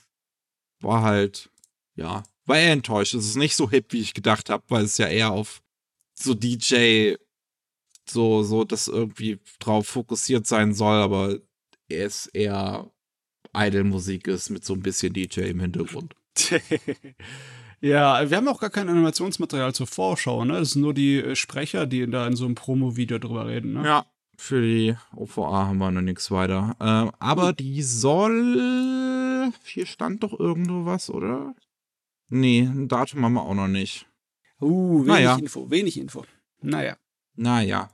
war halt, ja, war eher enttäuscht. Es ist nicht so hip, wie ich gedacht habe, weil es ja eher auf so DJ, so, so, das irgendwie drauf fokussiert sein soll, aber es eher Idol-Musik ist mit so ein bisschen DJ im Hintergrund. (laughs) ja, wir haben auch gar kein Animationsmaterial zur Vorschau, ne? Das sind nur die äh, Sprecher, die da in so einem Promo-Video drüber reden, ne? Ja, für die OVA haben wir noch nichts weiter. Ähm, aber die soll. Hier stand doch irgendwo was, oder? Nee, ein Datum haben wir auch noch nicht. Uh, wenig Naja. Info, wenig Info. Naja. Naja.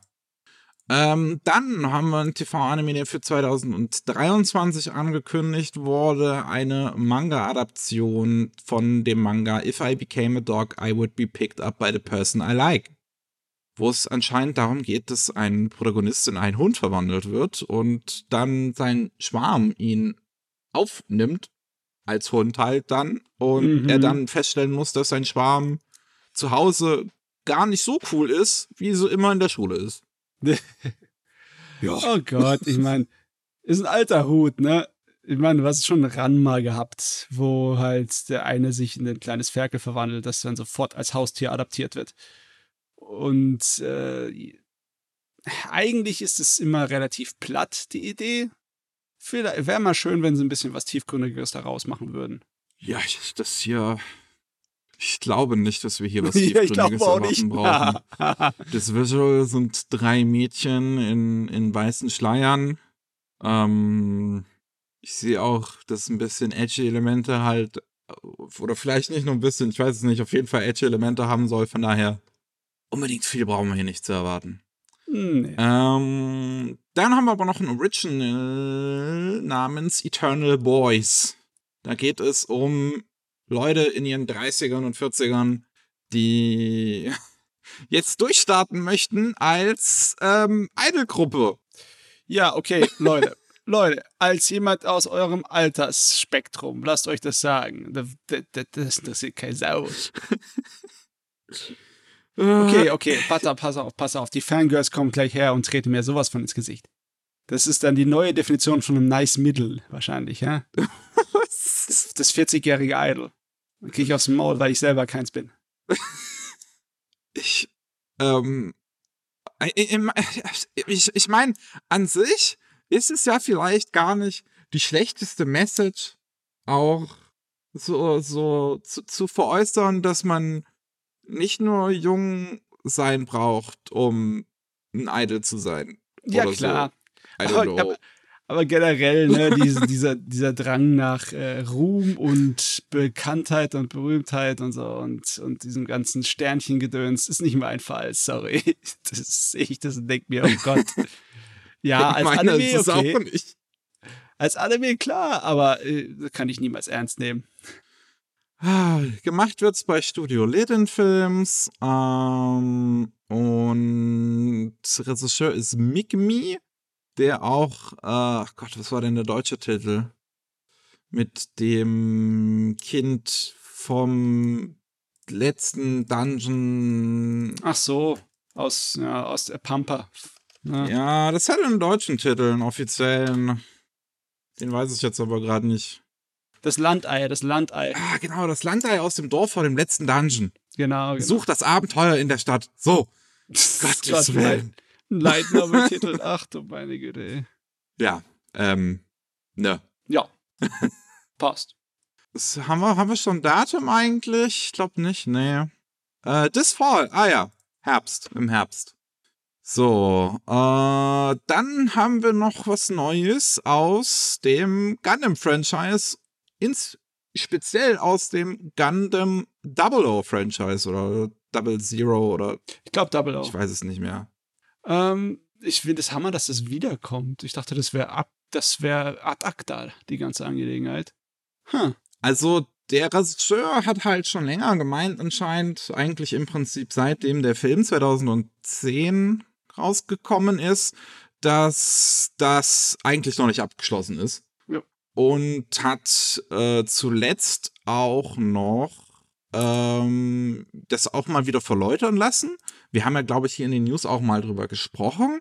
Ähm, dann haben wir ein TV-Anime, der für 2023 angekündigt wurde. Eine Manga-Adaption von dem Manga If I Became a Dog, I Would Be Picked Up by the Person I Like. Wo es anscheinend darum geht, dass ein Protagonist in einen Hund verwandelt wird und dann sein Schwarm ihn aufnimmt, als Hund halt dann, und Mhm. er dann feststellen muss, dass sein Schwarm zu Hause gar nicht so cool ist, wie so immer in der Schule ist. (laughs) Ja. Oh Gott, ich meine, ist ein alter Hut, ne? Ich meine, du hast schon ran mal gehabt, wo halt der eine sich in ein kleines Ferkel verwandelt, das dann sofort als Haustier adaptiert wird. Und äh, eigentlich ist es immer relativ platt, die Idee. Vielleicht wäre mal schön, wenn sie ein bisschen was Tiefgründigeres daraus machen würden. Ja, ich- das hier. Ich glaube nicht, dass wir hier (laughs) was Ja, ich Tiefgründiges glaube auch erwarten nicht. (laughs) brauchen. Das Visual sind drei Mädchen in, in weißen Schleiern. Ähm, ich sehe auch, dass ein bisschen edgy Elemente halt, oder vielleicht nicht nur ein bisschen, ich weiß es nicht, auf jeden Fall edgy Elemente haben soll. Von daher, unbedingt viel brauchen wir hier nicht zu erwarten. nee. Ähm, dann haben wir aber noch ein Original namens Eternal Boys. Da geht es um Leute in ihren 30ern und 40ern, die (laughs) jetzt durchstarten möchten als ähm, Idolgruppe. Ja, okay, (laughs) Leute. Leute, als jemand aus eurem Altersspektrum, lasst euch das sagen. Das, das, das interessiert keine Sau. Okay, okay, warte, pass auf, pass auf. Die Fangirls kommen gleich her und treten mir sowas von ins Gesicht. Das ist dann die neue Definition von einem nice Middle, wahrscheinlich, ja? (laughs) Das, das 40-jährige Idol. Dann krieg ich aufs Maul, weil ich selber keins bin. (laughs) ich, ähm, ich, ich, ich meine, an sich ist es ja vielleicht gar nicht die schlechteste Message, auch so, so zu, zu veräußern, dass man nicht nur jung sein braucht, um ein Idol zu sein. Ja, klar. So. Aber, aber, aber, generell, ne, (laughs) diese, dieser, dieser Drang nach äh, Ruhm und Bekanntheit und Berühmtheit und so und, und diesem ganzen Sternchengedöns ist nicht mein Fall, sorry. (laughs) Das sehe ich das und denke mir, oh Gott. Ja, als Meine Anime, ist okay. auch nicht. Als Anime, klar, aber äh, kann ich niemals ernst nehmen. (sighs) Gemacht wird's bei Studio Leden Films ähm, und Regisseur ist Mick Me, der auch, äh, Gott, was war denn der deutsche Titel? Mit dem Kind vom letzten Dungeon. Ach so, aus, ja, aus der Pampa. Ja. ja, das hat einen deutschen Titel, einen offiziellen. Den weiß ich jetzt aber gerade nicht. Das Landei, das Landei. Ah, genau, das Landei aus dem Dorf vor dem letzten Dungeon. Genau. genau. Sucht das Abenteuer in der Stadt. So. (laughs) Gottes Willen. Leitname-Titel. Ach du meine Güte. Ja, ähm, ne. Ja. (laughs) Passt. Das haben, wir, haben wir schon Datum eigentlich? Ich glaube nicht, nee. Äh, this Fall. Ah ja, Herbst, im Herbst. So, äh, dann haben wir noch was Neues aus dem Gundam-Franchise, ins, speziell aus dem Gundam Double O Franchise oder Double Zero oder. Ich glaube Double O. Ich weiß es nicht mehr. Ähm, ich finde es Hammer, dass das wiederkommt. Ich dachte, das wäre ab, das wäre ad acta, die ganze Angelegenheit. Hm. Also, der Regisseur hat halt schon länger gemeint, anscheinend, eigentlich im Prinzip seitdem der Film 2010 rausgekommen ist, dass das eigentlich noch nicht abgeschlossen ist. Ja. Und hat äh, zuletzt auch noch ähm, das auch mal wieder verläutern lassen. Wir haben ja, glaube ich, hier in den News auch mal drüber gesprochen.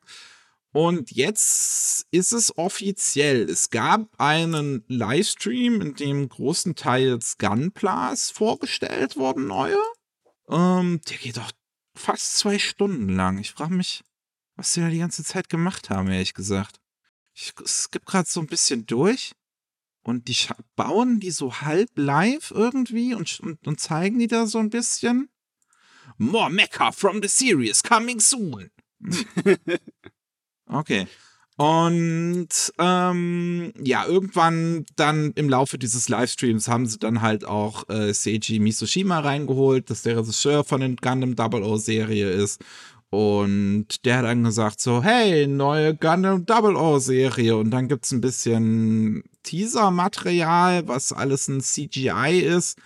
Und jetzt ist es offiziell. Es gab einen Livestream, in dem großenteils Gunplas vorgestellt wurden, neue. Ähm, der geht doch fast zwei Stunden lang. Ich frage mich, was sie da die ganze Zeit gemacht haben, ehrlich gesagt. Ich skippe gerade so ein bisschen durch und die bauen die so halb live irgendwie und, und, und zeigen die da so ein bisschen. More Mecha from the series coming soon. (laughs) okay. Und ähm, ja, irgendwann dann im Laufe dieses Livestreams haben sie dann halt auch äh, Seiji Misoshima reingeholt, dass der Regisseur von den Gundam Double O Serie ist und der hat dann gesagt so, hey, neue Gundam Double O Serie. Und dann gibt's ein bisschen Teaser-Material, was alles ein CGI ist.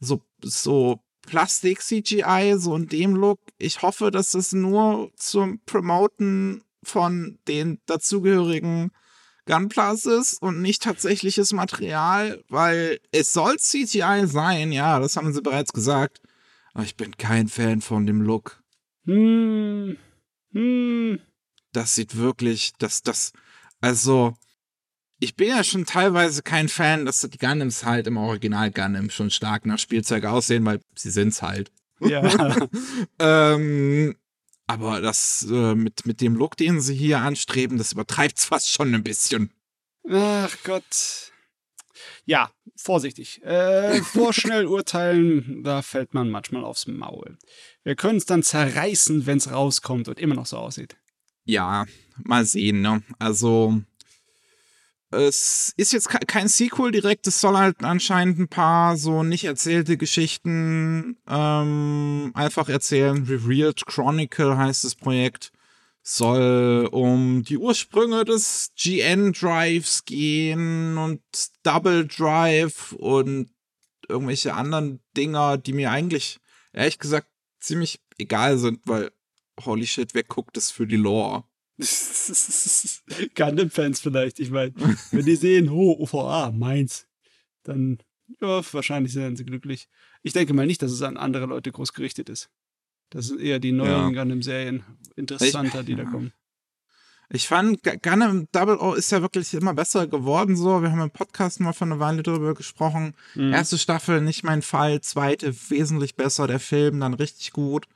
So, so Plastik-CGI, so in dem Look. Ich hoffe, dass es nur zum Promoten von den dazugehörigen Gunplas ist und nicht tatsächliches Material, weil es soll CGI sein, ja, das haben sie bereits gesagt. Aber ich bin kein Fan von dem Look. Hm. Hm. Das sieht wirklich, das, das, also, ich bin ja schon teilweise kein Fan, dass die Gundams halt im Original Gundam schon stark nach Spielzeug aussehen, weil sie sind's halt. Ja. (laughs) ähm, aber das äh, mit, mit dem Look, den sie hier anstreben, das übertreibt's (laughs) fast schon ein bisschen. Ach Gott. Ja, vorsichtig. Äh, vorschnell urteilen, da fällt man manchmal aufs Maul. Wir können es dann zerreißen, wenn es rauskommt und immer noch so aussieht. Ja, mal sehen, ne? Also, es ist jetzt kein Sequel direkt, es soll halt anscheinend ein paar so nicht erzählte Geschichten ähm, einfach erzählen. Revealed Chronicle heißt das Projekt. Soll um die Ursprünge des GN-Drives gehen und Double Drive und irgendwelche anderen Dinger, die mir eigentlich ehrlich gesagt ziemlich egal sind, weil holy shit, wer guckt das für die Lore? (laughs) Gundam-Fans vielleicht, ich meine, wenn die sehen, oh, OVA, meins, dann, ja, wahrscheinlich sind sie glücklich. Ich denke mal nicht, dass es an andere Leute groß gerichtet ist. Das sind eher die neuen ja. Gundam-Serien interessanter, ich, die da kommen. Ich fand, Gundam Double O ist ja wirklich immer besser geworden so. Wir haben im Podcast mal von einer Weile darüber gesprochen. Mhm. Erste Staffel nicht mein Fall, zweite wesentlich besser, der Film dann richtig gut.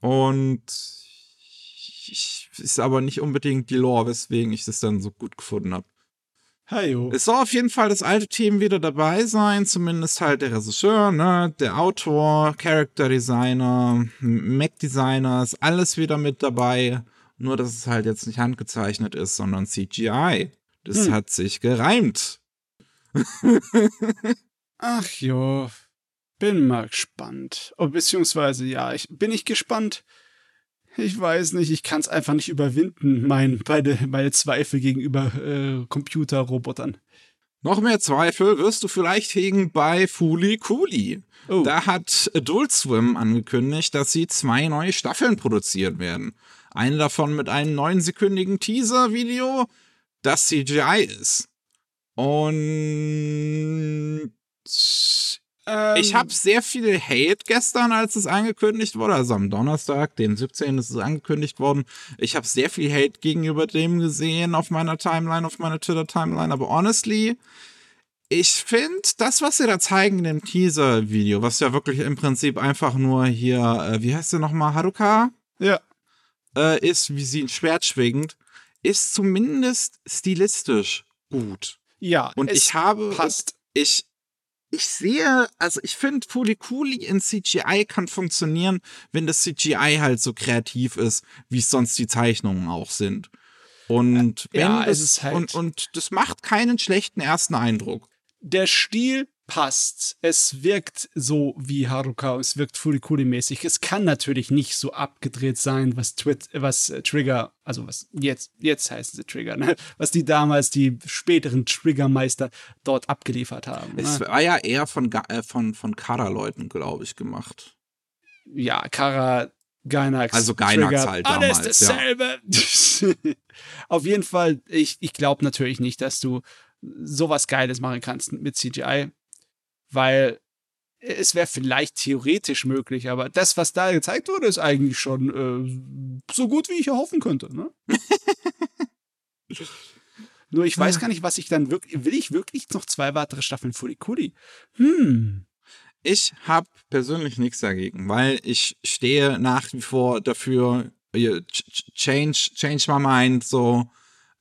Und ich, ist aber nicht unbedingt die Lore, weswegen ich das dann so gut gefunden habe. Heyo. Es soll auf jeden Fall das alte Team wieder dabei sein, zumindest halt der Regisseur, ne, der Autor, Character Designer, Mac Designer, ist alles wieder mit dabei. Nur, dass es halt jetzt nicht handgezeichnet ist, sondern CGI. Das Hm. hat sich gereimt. (laughs) Ach jo, bin mal gespannt. Oh, beziehungsweise, ja, ich bin ich gespannt. Ich weiß nicht, ich kann es einfach nicht überwinden, mein, meine, meine Zweifel gegenüber äh, Computerrobotern. Noch mehr Zweifel wirst du vielleicht hegen bei Fuli Kuli. Oh, Da hat Adult Swim angekündigt, dass sie zwei neue Staffeln produzieren werden. Eine davon mit einem neunsekündigen Teaser-Video, das CGI ist. Und ähm, ich habe sehr viel Hate gestern, als es angekündigt wurde. Also am Donnerstag, den 17. ist es angekündigt worden. Ich habe sehr viel Hate gegenüber dem gesehen auf meiner Timeline, auf meiner Twitter-Timeline. Aber honestly, ich finde, das, was sie da zeigen in dem Teaser-Video, was ja wirklich im Prinzip einfach nur hier, äh, wie heißt sie nochmal, Haruka, Ja, äh, ist, wie sie ein Schwert schwingt, ist zumindest stilistisch gut. ja, Und ich habe, passt. ich, ich sehe, also ich finde, Fulikuli in CGI kann funktionieren, wenn das CGI halt so kreativ ist, wie es sonst die Zeichnungen auch sind. Und wenn Ja, das, es ist halt- und, und das macht keinen schlechten ersten Eindruck. Der Stil passt. Es wirkt so wie Haruka, es wirkt Furikuri-mäßig. Es kann natürlich nicht so abgedreht sein, was, Twit was äh, Trigger, also was jetzt, jetzt heißen sie Trigger, ne? was die damals, die späteren Triggermeister dort abgeliefert haben. Es Ne? war ja eher von, äh, von, von Kara-Leuten, glaube ich, gemacht. Ja, Kara, Gainax. Also Gainax Trigger, halt Alles damals, ja. dasselbe. (laughs) Auf jeden Fall, ich, ich glaube natürlich nicht, dass du sowas Geiles machen kannst mit CGI, weil es wäre vielleicht theoretisch möglich, aber das, was da gezeigt wurde, ist eigentlich schon äh, so gut, wie ich erhoffen könnte. Ne? (laughs) Nur ich weiß gar nicht, was ich dann wirklich. Will ich wirklich noch zwei weitere Staffeln Furikuri? Hm. Ich habe persönlich nichts dagegen, weil ich stehe nach wie vor dafür, ch- ch- change, change my mind, so,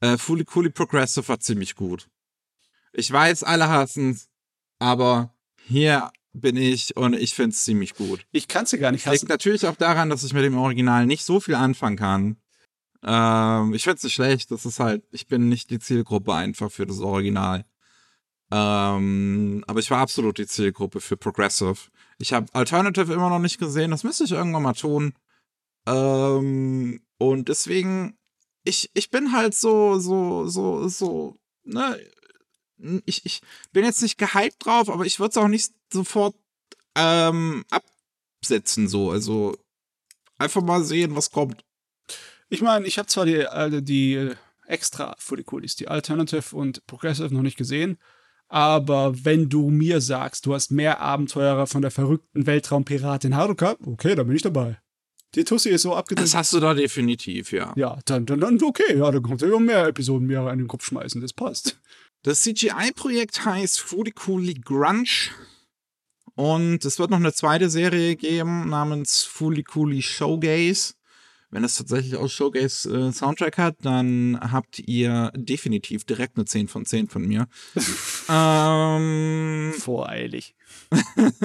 äh, Fully Coolly Progressive war ziemlich gut. Ich weiß, alle hassen's, aber hier bin ich und ich find's ziemlich gut. Ich kann sie gar nicht Liegt hassen. natürlich auch daran, dass ich mit dem Original nicht so viel anfangen kann. Ähm, ich find's nicht schlecht, das ist halt, ich bin nicht die Zielgruppe einfach für das Original. Ähm, aber ich war absolut die Zielgruppe für Progressive. Ich habe Alternative immer noch nicht gesehen, das müsste ich irgendwann mal tun. Ähm, und deswegen, ich, ich bin halt so, so, so, so, ne, ich, ich bin jetzt nicht gehypt drauf, aber ich würde es auch nicht sofort ähm, absetzen, so. Also einfach mal sehen, was kommt. Ich meine, ich habe zwar die, äh, die äh, extra Furikulis, die Alternative und Progressive noch nicht gesehen, aber wenn du mir sagst, du hast mehr Abenteurer von der verrückten Weltraumpiratin Haruka, okay, dann bin ich dabei. Die Tussi ist so abgedreht. Das hast du da definitiv, ja. Ja, dann, dann, dann okay, ja, dann du ja mehr Episoden mehr in den Kopf schmeißen, das passt. Das CGI-Projekt heißt Furikuli Grunge. Und es wird noch eine zweite Serie geben namens Furikuli Showgaze. Wenn es tatsächlich auch Showgaze äh, Soundtrack hat, dann habt ihr definitiv direkt eine 10 von 10 von mir. (laughs) ähm, Voreilig. (laughs)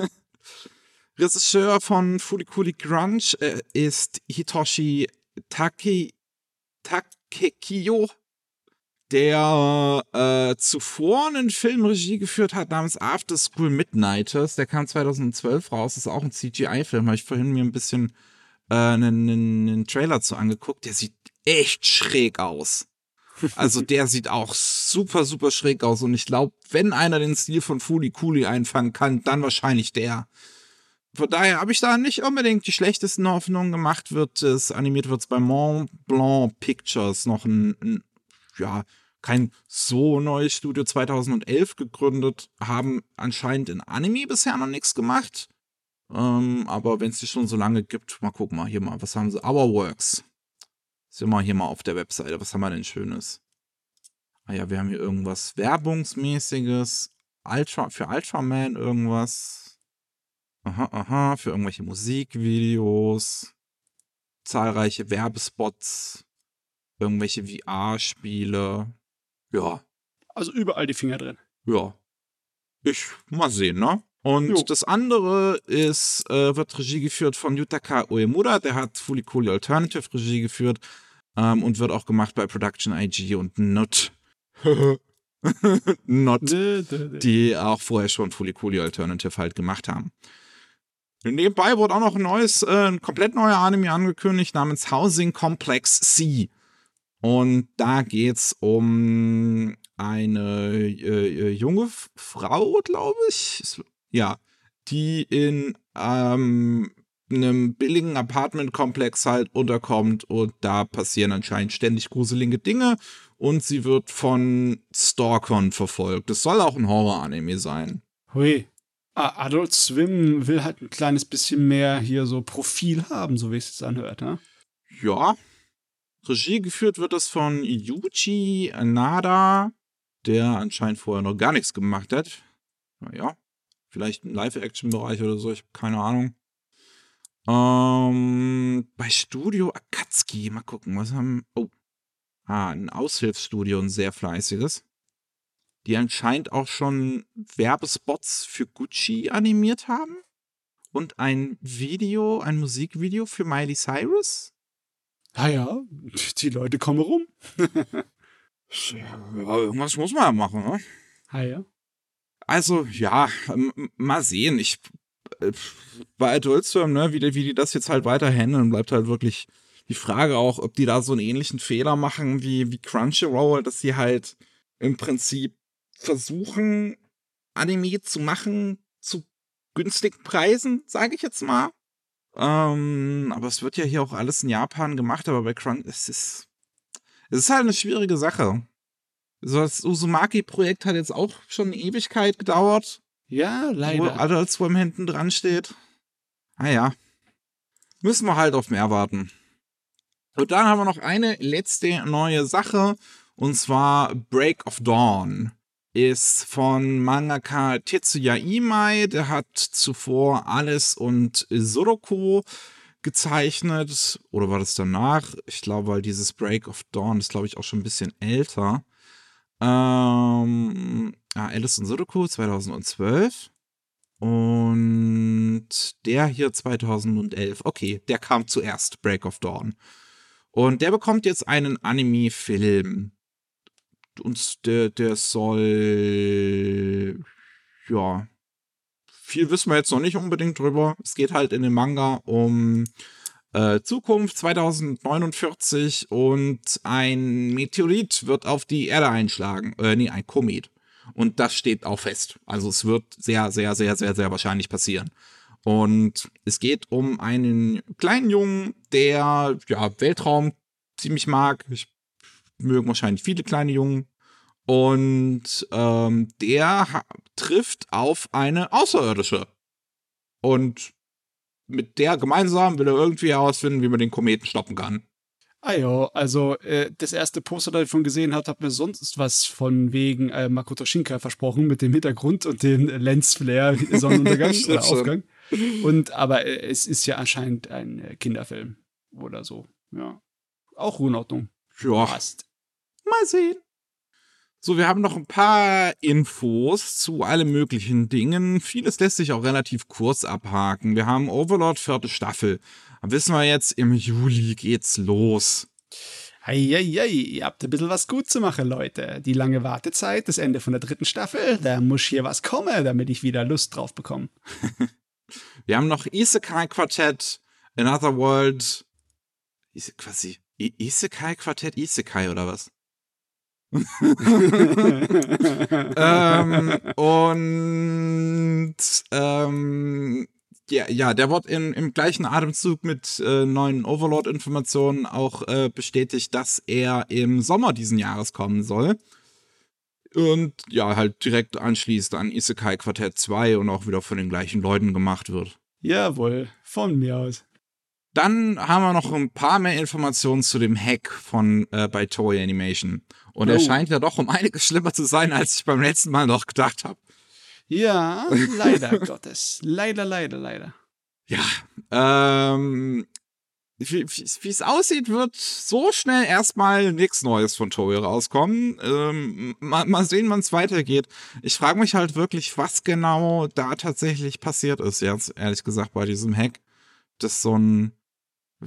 Regisseur von Furikuli Grunge äh, ist Hitoshi Taki, Takekiyo, der äh, zuvor einen Film Regie geführt hat namens After School Midnighters. Der kam 2012 raus. ist auch ein CGI-Film. Habe ich vorhin mir ein bisschen äh, einen, einen, Trailer zu angeguckt. Der sieht echt schräg aus. Also der (laughs) sieht auch super, super schräg aus. Und ich glaube, wenn einer den Stil von Fuli Kuli einfangen kann, dann wahrscheinlich der. Von daher habe ich da nicht unbedingt die schlechtesten Hoffnungen gemacht. Wird es animiert wird es bei Mont Blanc Pictures noch ein, ein ja kein so neues Studio 2011 gegründet, haben anscheinend in Anime bisher noch nichts gemacht. Ähm, aber wenn es die schon so lange gibt, mal gucken mal hier mal, was haben sie? Our Works. Sind wir hier mal auf der Webseite. Was haben wir denn Schönes? Ah ja, wir haben hier irgendwas Werbungsmäßiges. Ultra, für Ultraman irgendwas. Aha, aha, für irgendwelche Musikvideos. Zahlreiche Werbespots. Irgendwelche VR-Spiele. Ja. Also überall die Finger drin. Ja. Ich mal sehen, ne? Und Jo. das andere ist, äh, wird Regie geführt von Yutaka Uemura, der hat Fully Coolly Alternative Regie geführt ähm, und wird auch gemacht bei Production IG und Not. Not, Dö, dö, dö. die auch vorher schon Fully Coolly Alternative halt gemacht haben. Nebenbei wurde auch noch ein neues, äh, ein komplett neuer Anime angekündigt namens Housing Complex C. Und da geht's um eine äh, äh, junge Frau, glaube ich. Es- Ja, die in ähm, einem billigen Apartmentkomplex halt unterkommt und da passieren anscheinend ständig gruselige Dinge und sie wird von Stalkern verfolgt. Das soll auch ein Horror-Anime sein. Hui. Ah, Adult Swim will halt ein kleines bisschen mehr hier so Profil haben, so wie es sich anhört, ne? Ja. Regie geführt wird es von Yuji Nada, der anscheinend vorher noch gar nichts gemacht hat. Naja, vielleicht im Live-Action-Bereich oder so, ich habe keine Ahnung. Ähm, bei Studio Akatsuki, mal gucken, was haben. Oh. Ah, ein Aushilfsstudio, ein sehr fleißiges. Die anscheinend auch schon Werbespots für Gucci animiert haben. Und ein Video, ein Musikvideo für Miley Cyrus. Ah ja, die Leute kommen rum. Ja, irgendwas muss man ja machen, ne? Ah ja. Also, ja, mal sehen. Ich äh, bei Adult Swim, ne, wie die, wie die das jetzt halt weiter handeln, bleibt halt wirklich die Frage auch, ob die da so einen ähnlichen Fehler machen wie, wie Crunchyroll, dass sie halt im Prinzip versuchen, Anime zu machen zu günstigen Preisen, sage ich jetzt mal. Ähm, aber es wird ja hier auch alles in Japan gemacht, aber bei Crunch, es ist, es ist halt eine schwierige Sache. So das Uzumaki-Projekt hat jetzt auch schon eine Ewigkeit gedauert, Ja, wo leider. Adult Swim hinten dran steht. Ah ja. Müssen wir halt auf mehr warten. Und dann haben wir noch eine letzte neue Sache. Und zwar Break of Dawn. Ist von Mangaka Tetsuya Imai. Der hat zuvor Alles und Soroko gezeichnet. Oder war das danach? Ich glaube, weil dieses Break of Dawn ist, glaube ich, auch schon ein bisschen älter. Ähm, ah, Alice und Sudoku 2012. Und der hier 2011. Okay, der kam zuerst, Break of Dawn. Und der bekommt jetzt einen Anime-Film. Und der, der soll. Ja. Viel wissen wir jetzt noch nicht unbedingt drüber. Es geht halt in dem Manga um äh, Zukunft 2049 und ein Meteorit wird auf die Erde einschlagen. Äh, nee, ein Komet. Und das steht auch fest. Also es wird sehr, sehr, sehr, sehr, sehr wahrscheinlich passieren. Und es geht um einen kleinen Jungen, der ja Weltraum ziemlich mag. Ich mögen wahrscheinlich viele kleine Jungen. Und ähm, der trifft auf eine Außerirdische. Und mit der gemeinsam will er irgendwie herausfinden, wie man den Kometen stoppen kann. Ah ja, also äh, das erste Poster, das ich von gesehen habe, hat mir sonst was von wegen äh, Makoto Shinkai versprochen mit dem Hintergrund und den Lensflare, (laughs) Sonnenuntergang oder. Aufgang. Und aber äh, es ist ja anscheinend ein äh, Kinderfilm oder so. Ja. Auch in Ordnung. Ja, Passt. Mal sehen. So, wir haben noch ein paar Infos zu allen möglichen Dingen. Vieles lässt sich auch relativ kurz abhaken. Wir haben Overlord vierte Staffel. Wissen wir jetzt, im Juli geht's los. Eieiei, ihr habt ein bisschen was gut zu machen, Leute. Die lange Wartezeit, das Ende von der dritten Staffel, da muss hier was kommen, damit ich wieder Lust drauf bekomme. (laughs) Wir haben noch Isekai Quartett, Another World. Ise quasi Isekai Quartett, Isekai oder was? (laughs) ähm, und ähm, ja, ja, der wird in, im gleichen Atemzug mit äh, neuen Overlord-Informationen auch äh, bestätigt, dass er im Sommer diesen Jahres kommen soll. Und ja, halt direkt anschließt an Isekai Quartett 2 und auch wieder von den gleichen Leuten gemacht wird. Jawohl, von mir aus. Dann haben wir noch ein paar mehr Informationen zu dem Hack von äh, bei Toei Animation. Und er Oh. scheint ja doch um einiges schlimmer zu sein, als ich beim letzten Mal noch gedacht habe. Ja, (laughs) leider Gottes. Leider, leider, leider. Ja, ähm, wie es aussieht, wird so schnell erstmal nichts Neues von Toei rauskommen. Ähm, mal, mal sehen, wann es weitergeht. Ich frage mich halt wirklich, was genau da tatsächlich passiert ist, jetzt ehrlich gesagt, bei diesem Hack. Das so ein,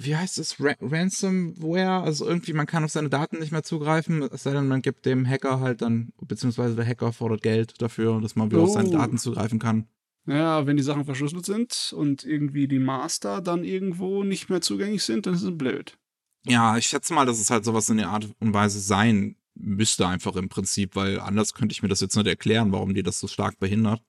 wie heißt es, Ra Ransomware? Also irgendwie, man kann auf seine Daten nicht mehr zugreifen, es sei denn, man gibt dem Hacker halt dann, beziehungsweise der Hacker fordert Geld dafür, dass man wieder oh. auf seine oh. Daten zugreifen kann. Ja, wenn die Sachen verschlüsselt sind und irgendwie die Master dann irgendwo nicht mehr zugänglich sind, dann ist es blöd. Ja, ich schätze mal, dass es halt sowas in der Art und Weise sein müsste einfach im Prinzip, weil anders könnte ich mir das jetzt nicht erklären, warum die das so stark behindert.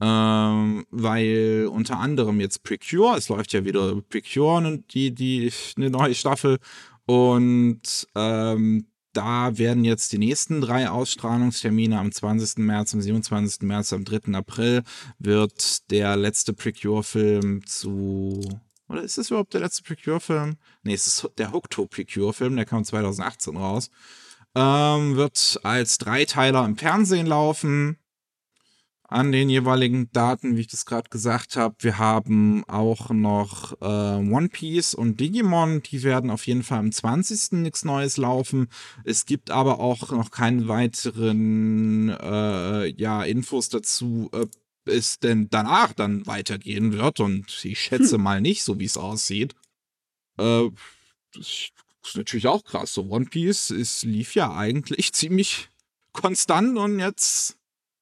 Ähm, weil unter anderem jetzt Precure, es läuft ja wieder Precure, die, die, eine neue Staffel und ähm, da werden jetzt die nächsten drei Ausstrahlungstermine am 20. März, am 27. März, am 3. April wird der letzte Precure-Film zu. Oder ist das überhaupt der letzte Precure-Film? Nee, es ist der Hookto Precure-Film, der kam 2018 raus. Ähm, wird als Dreiteiler im Fernsehen laufen an den jeweiligen Daten, wie ich das gerade gesagt habe. Wir haben auch noch äh, One Piece und Digimon, die werden auf jeden Fall am 20. nichts Neues laufen. Es gibt aber auch noch keine weiteren äh, ja, Infos dazu, ob es denn danach dann weitergehen wird. Und ich schätze hm. mal nicht, so wie es aussieht. Äh, das ist natürlich auch krass. So One Piece es lief ja eigentlich (laughs) ziemlich konstant und jetzt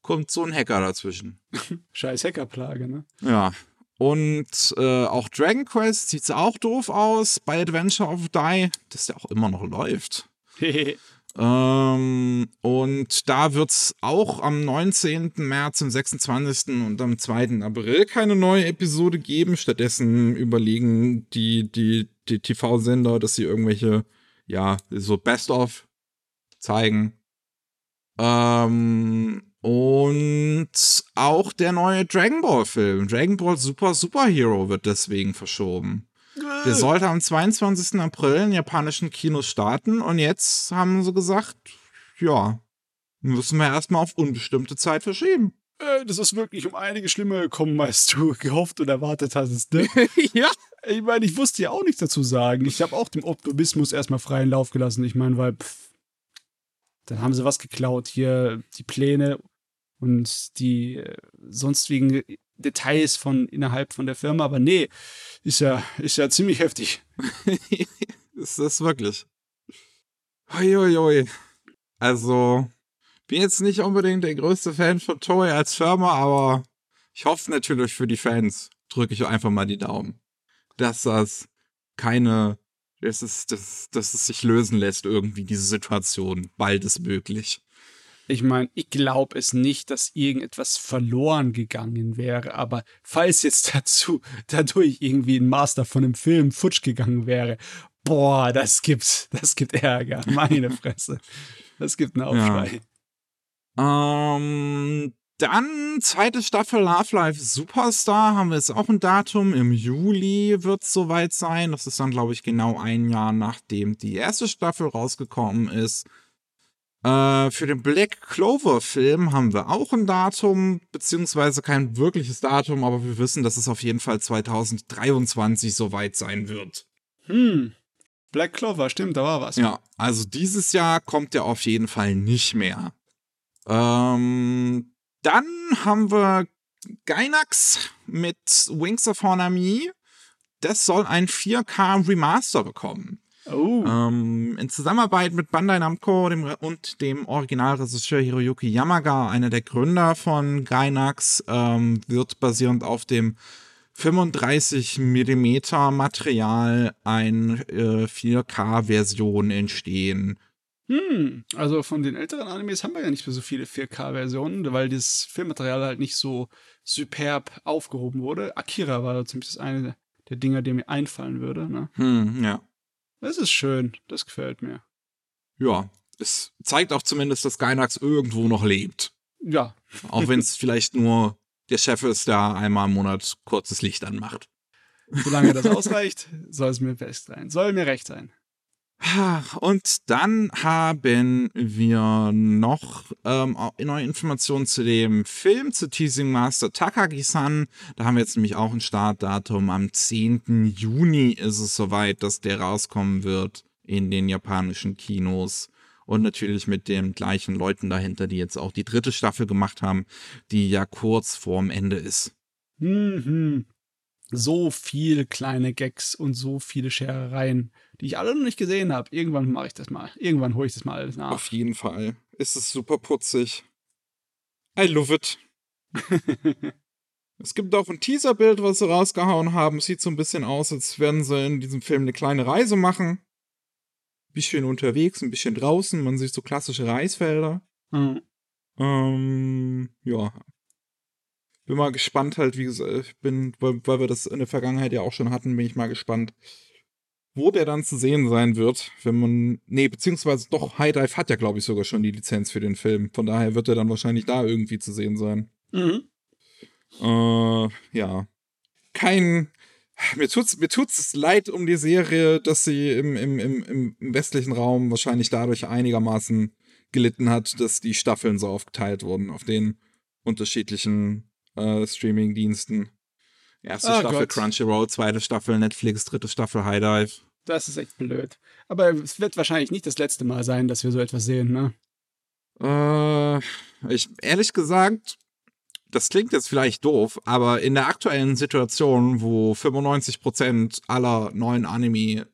kommt so ein Hacker dazwischen. (laughs) Scheiß Hackerplage, ne? Ja. Und äh, auch Dragon Quest sieht auch doof aus bei Adventure of Die, das ja auch immer noch läuft. (laughs) ähm, und da wird es auch am 19. März, am 26. und am 2. April keine neue Episode geben. Stattdessen überlegen die, die, die TV-Sender, dass sie irgendwelche, ja, so Best-of zeigen. Ähm, und auch der neue Dragon Ball Film, Dragon Ball Super Superhero, wird deswegen verschoben. Der sollte am 22. April in japanischen Kinos starten und jetzt haben sie gesagt, ja, müssen wir erstmal auf unbestimmte Zeit verschieben. Äh, das ist wirklich um einige schlimmer gekommen, als du (laughs) gehofft und erwartet hattest, ne? (laughs) ja. Ich meine, ich wusste ja auch nichts dazu sagen. Ich habe auch dem Optimismus erstmal freien Lauf gelassen. Ich meine, weil pff, dann haben sie was geklaut. Hier die Pläne und die äh, sonstigen Details von innerhalb von der Firma. Aber nee, ist ja, ist ja ziemlich heftig. (laughs) ist das wirklich. Uiuiui. Also, bin jetzt nicht unbedingt der größte Fan von Toei als Firma, aber ich hoffe natürlich für die Fans, drücke ich einfach mal die Daumen, dass das keine dass es, dass, dass es sich lösen lässt, irgendwie diese Situation. Bald ist möglich. Ich meine, ich glaube es nicht, dass irgendetwas verloren gegangen wäre, aber falls jetzt (laughs) dazu, dadurch irgendwie ein Master von einem Film futsch gegangen wäre, boah, das gibt, das gibt Ärger. (laughs) Meine Fresse. Das gibt einen Aufschrei. Ja. Ähm, dann zweite Staffel Love Life Superstar haben wir jetzt auch ein Datum. Im Juli wird es soweit sein. Das ist dann, glaube ich, genau ein Jahr nachdem die erste Staffel rausgekommen ist. Äh, für den Black Clover Film haben wir auch ein Datum, beziehungsweise kein wirkliches Datum, aber wir wissen, dass es auf jeden Fall 2023 soweit sein wird. Hm. Black Clover, stimmt, da war was. Ja, also dieses Jahr kommt der auf jeden Fall nicht mehr. Ähm, dann haben wir Gainax mit Wings of Honami. Das soll ein 4K Remaster bekommen. Oh. Ähm, in Zusammenarbeit mit Bandai Namco dem, und dem Originalregisseur Hiroyuki Yamaga, einer der Gründer von Gainax, ähm, wird basierend auf dem 35 mm Material ein äh, 4K-Version entstehen. Hm, also von den älteren Animes haben wir ja nicht mehr so viele 4K-Versionen, weil das Filmmaterial halt nicht so superb aufgehoben wurde. Akira war ziemlich das eine der Dinger, die mir einfallen würde. Ne? Hm, ja. Das ist schön, das gefällt mir. Ja, es zeigt auch zumindest, dass Gainax irgendwo noch lebt. Ja. Auch (laughs) wenn es vielleicht nur der Chef ist, der einmal im Monat kurzes Licht anmacht. Solange das (laughs) ausreicht, soll es mir recht sein. Soll mir recht sein. Und dann haben wir noch ähm, neue Informationen zu dem Film, zu Teasing Master Takagi-san. Da haben wir jetzt nämlich auch ein Startdatum. Am 10. Juni ist es soweit, dass der rauskommen wird in den japanischen Kinos. Und natürlich mit den gleichen Leuten dahinter, die jetzt auch die dritte Staffel gemacht haben, die ja kurz vorm Ende ist. Mhm so viel kleine Gags und so viele Scherereien, die ich alle noch nicht gesehen habe. Irgendwann mache ich das mal. Irgendwann hole ich das mal alles nach. Auf jeden Fall. Ist es super putzig. I love it. (laughs) es gibt auch ein Teaserbild, was sie rausgehauen haben. Sieht so ein bisschen aus, als werden sie in diesem Film eine kleine Reise machen. Bisschen unterwegs, ein bisschen draußen. Man sieht so klassische Reisfelder. Mhm. Ähm, ja, bin mal gespannt halt, wie gesagt, ich bin, weil, weil wir das in der Vergangenheit ja auch schon hatten, bin ich mal gespannt, wo der dann zu sehen sein wird, wenn man, nee, beziehungsweise doch, High Dive hat ja, glaube ich, sogar schon die Lizenz für den Film. Von daher wird er dann wahrscheinlich da irgendwie zu sehen sein. Mhm. Äh, ja. Kein, mir tut's, mir tut's leid um die Serie, dass sie im, im, im, im westlichen Raum wahrscheinlich dadurch einigermaßen gelitten hat, dass die Staffeln so aufgeteilt wurden auf den unterschiedlichen äh, Streaming-Diensten. Erste oh Staffel Gott. Crunchyroll, zweite Staffel Netflix, dritte Staffel High Dive. Das ist echt blöd. Aber es wird wahrscheinlich nicht das letzte Mal sein, dass wir so etwas sehen, ne? Äh, ich, ehrlich gesagt, das klingt jetzt vielleicht doof, aber in der aktuellen Situation, wo 95% aller neuen Anime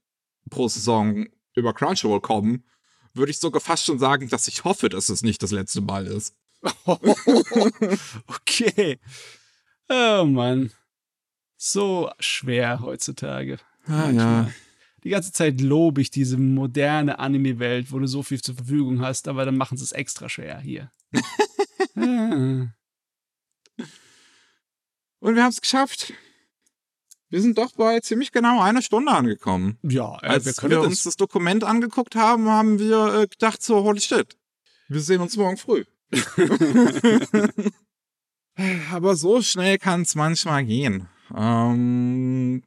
pro Saison über Crunchyroll kommen, würde ich sogar fast schon sagen, dass ich hoffe, dass es nicht das letzte Mal ist. (laughs) (laughs) okay. Oh Mann. So schwer heutzutage. Ah, ja. Die ganze Zeit lobe ich diese moderne Anime-Welt, wo du so viel zur Verfügung hast, aber dann machen sie es extra schwer hier. (laughs) Und wir haben es geschafft. Wir sind doch bei ziemlich genau einer Stunde angekommen. Ja, äh, Als wir, wir uns das Dokument angeguckt haben, haben wir äh, gedacht so, holy shit. Wir sehen uns morgen früh. (laughs) (laughs) Aber so schnell kann es manchmal gehen. Ähm,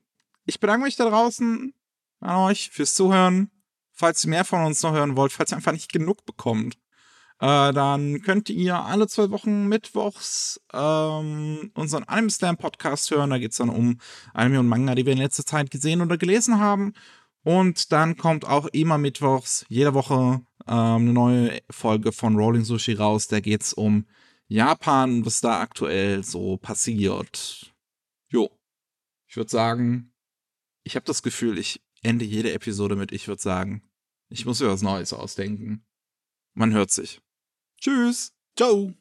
ich bedanke mich da draußen an euch fürs Zuhören. Falls ihr mehr von uns noch hören wollt, falls ihr einfach nicht genug bekommt, äh, dann könnt ihr alle zwei Wochen mittwochs ähm, unseren Anime Slam Podcast hören. Da geht es dann um Anime und Manga, die wir in letzter Zeit gesehen oder gelesen haben. Und dann kommt auch immer mittwochs jede Woche ähm, eine neue Folge von Rolling Sushi raus. Da geht es um Japan, was da aktuell so passiert. Jo. Ich würde sagen, ich habe das Gefühl, ich ende jede Episode mit, ich würde sagen, ich muss mir was Neues ausdenken. Man hört sich. Tschüss. Ciao.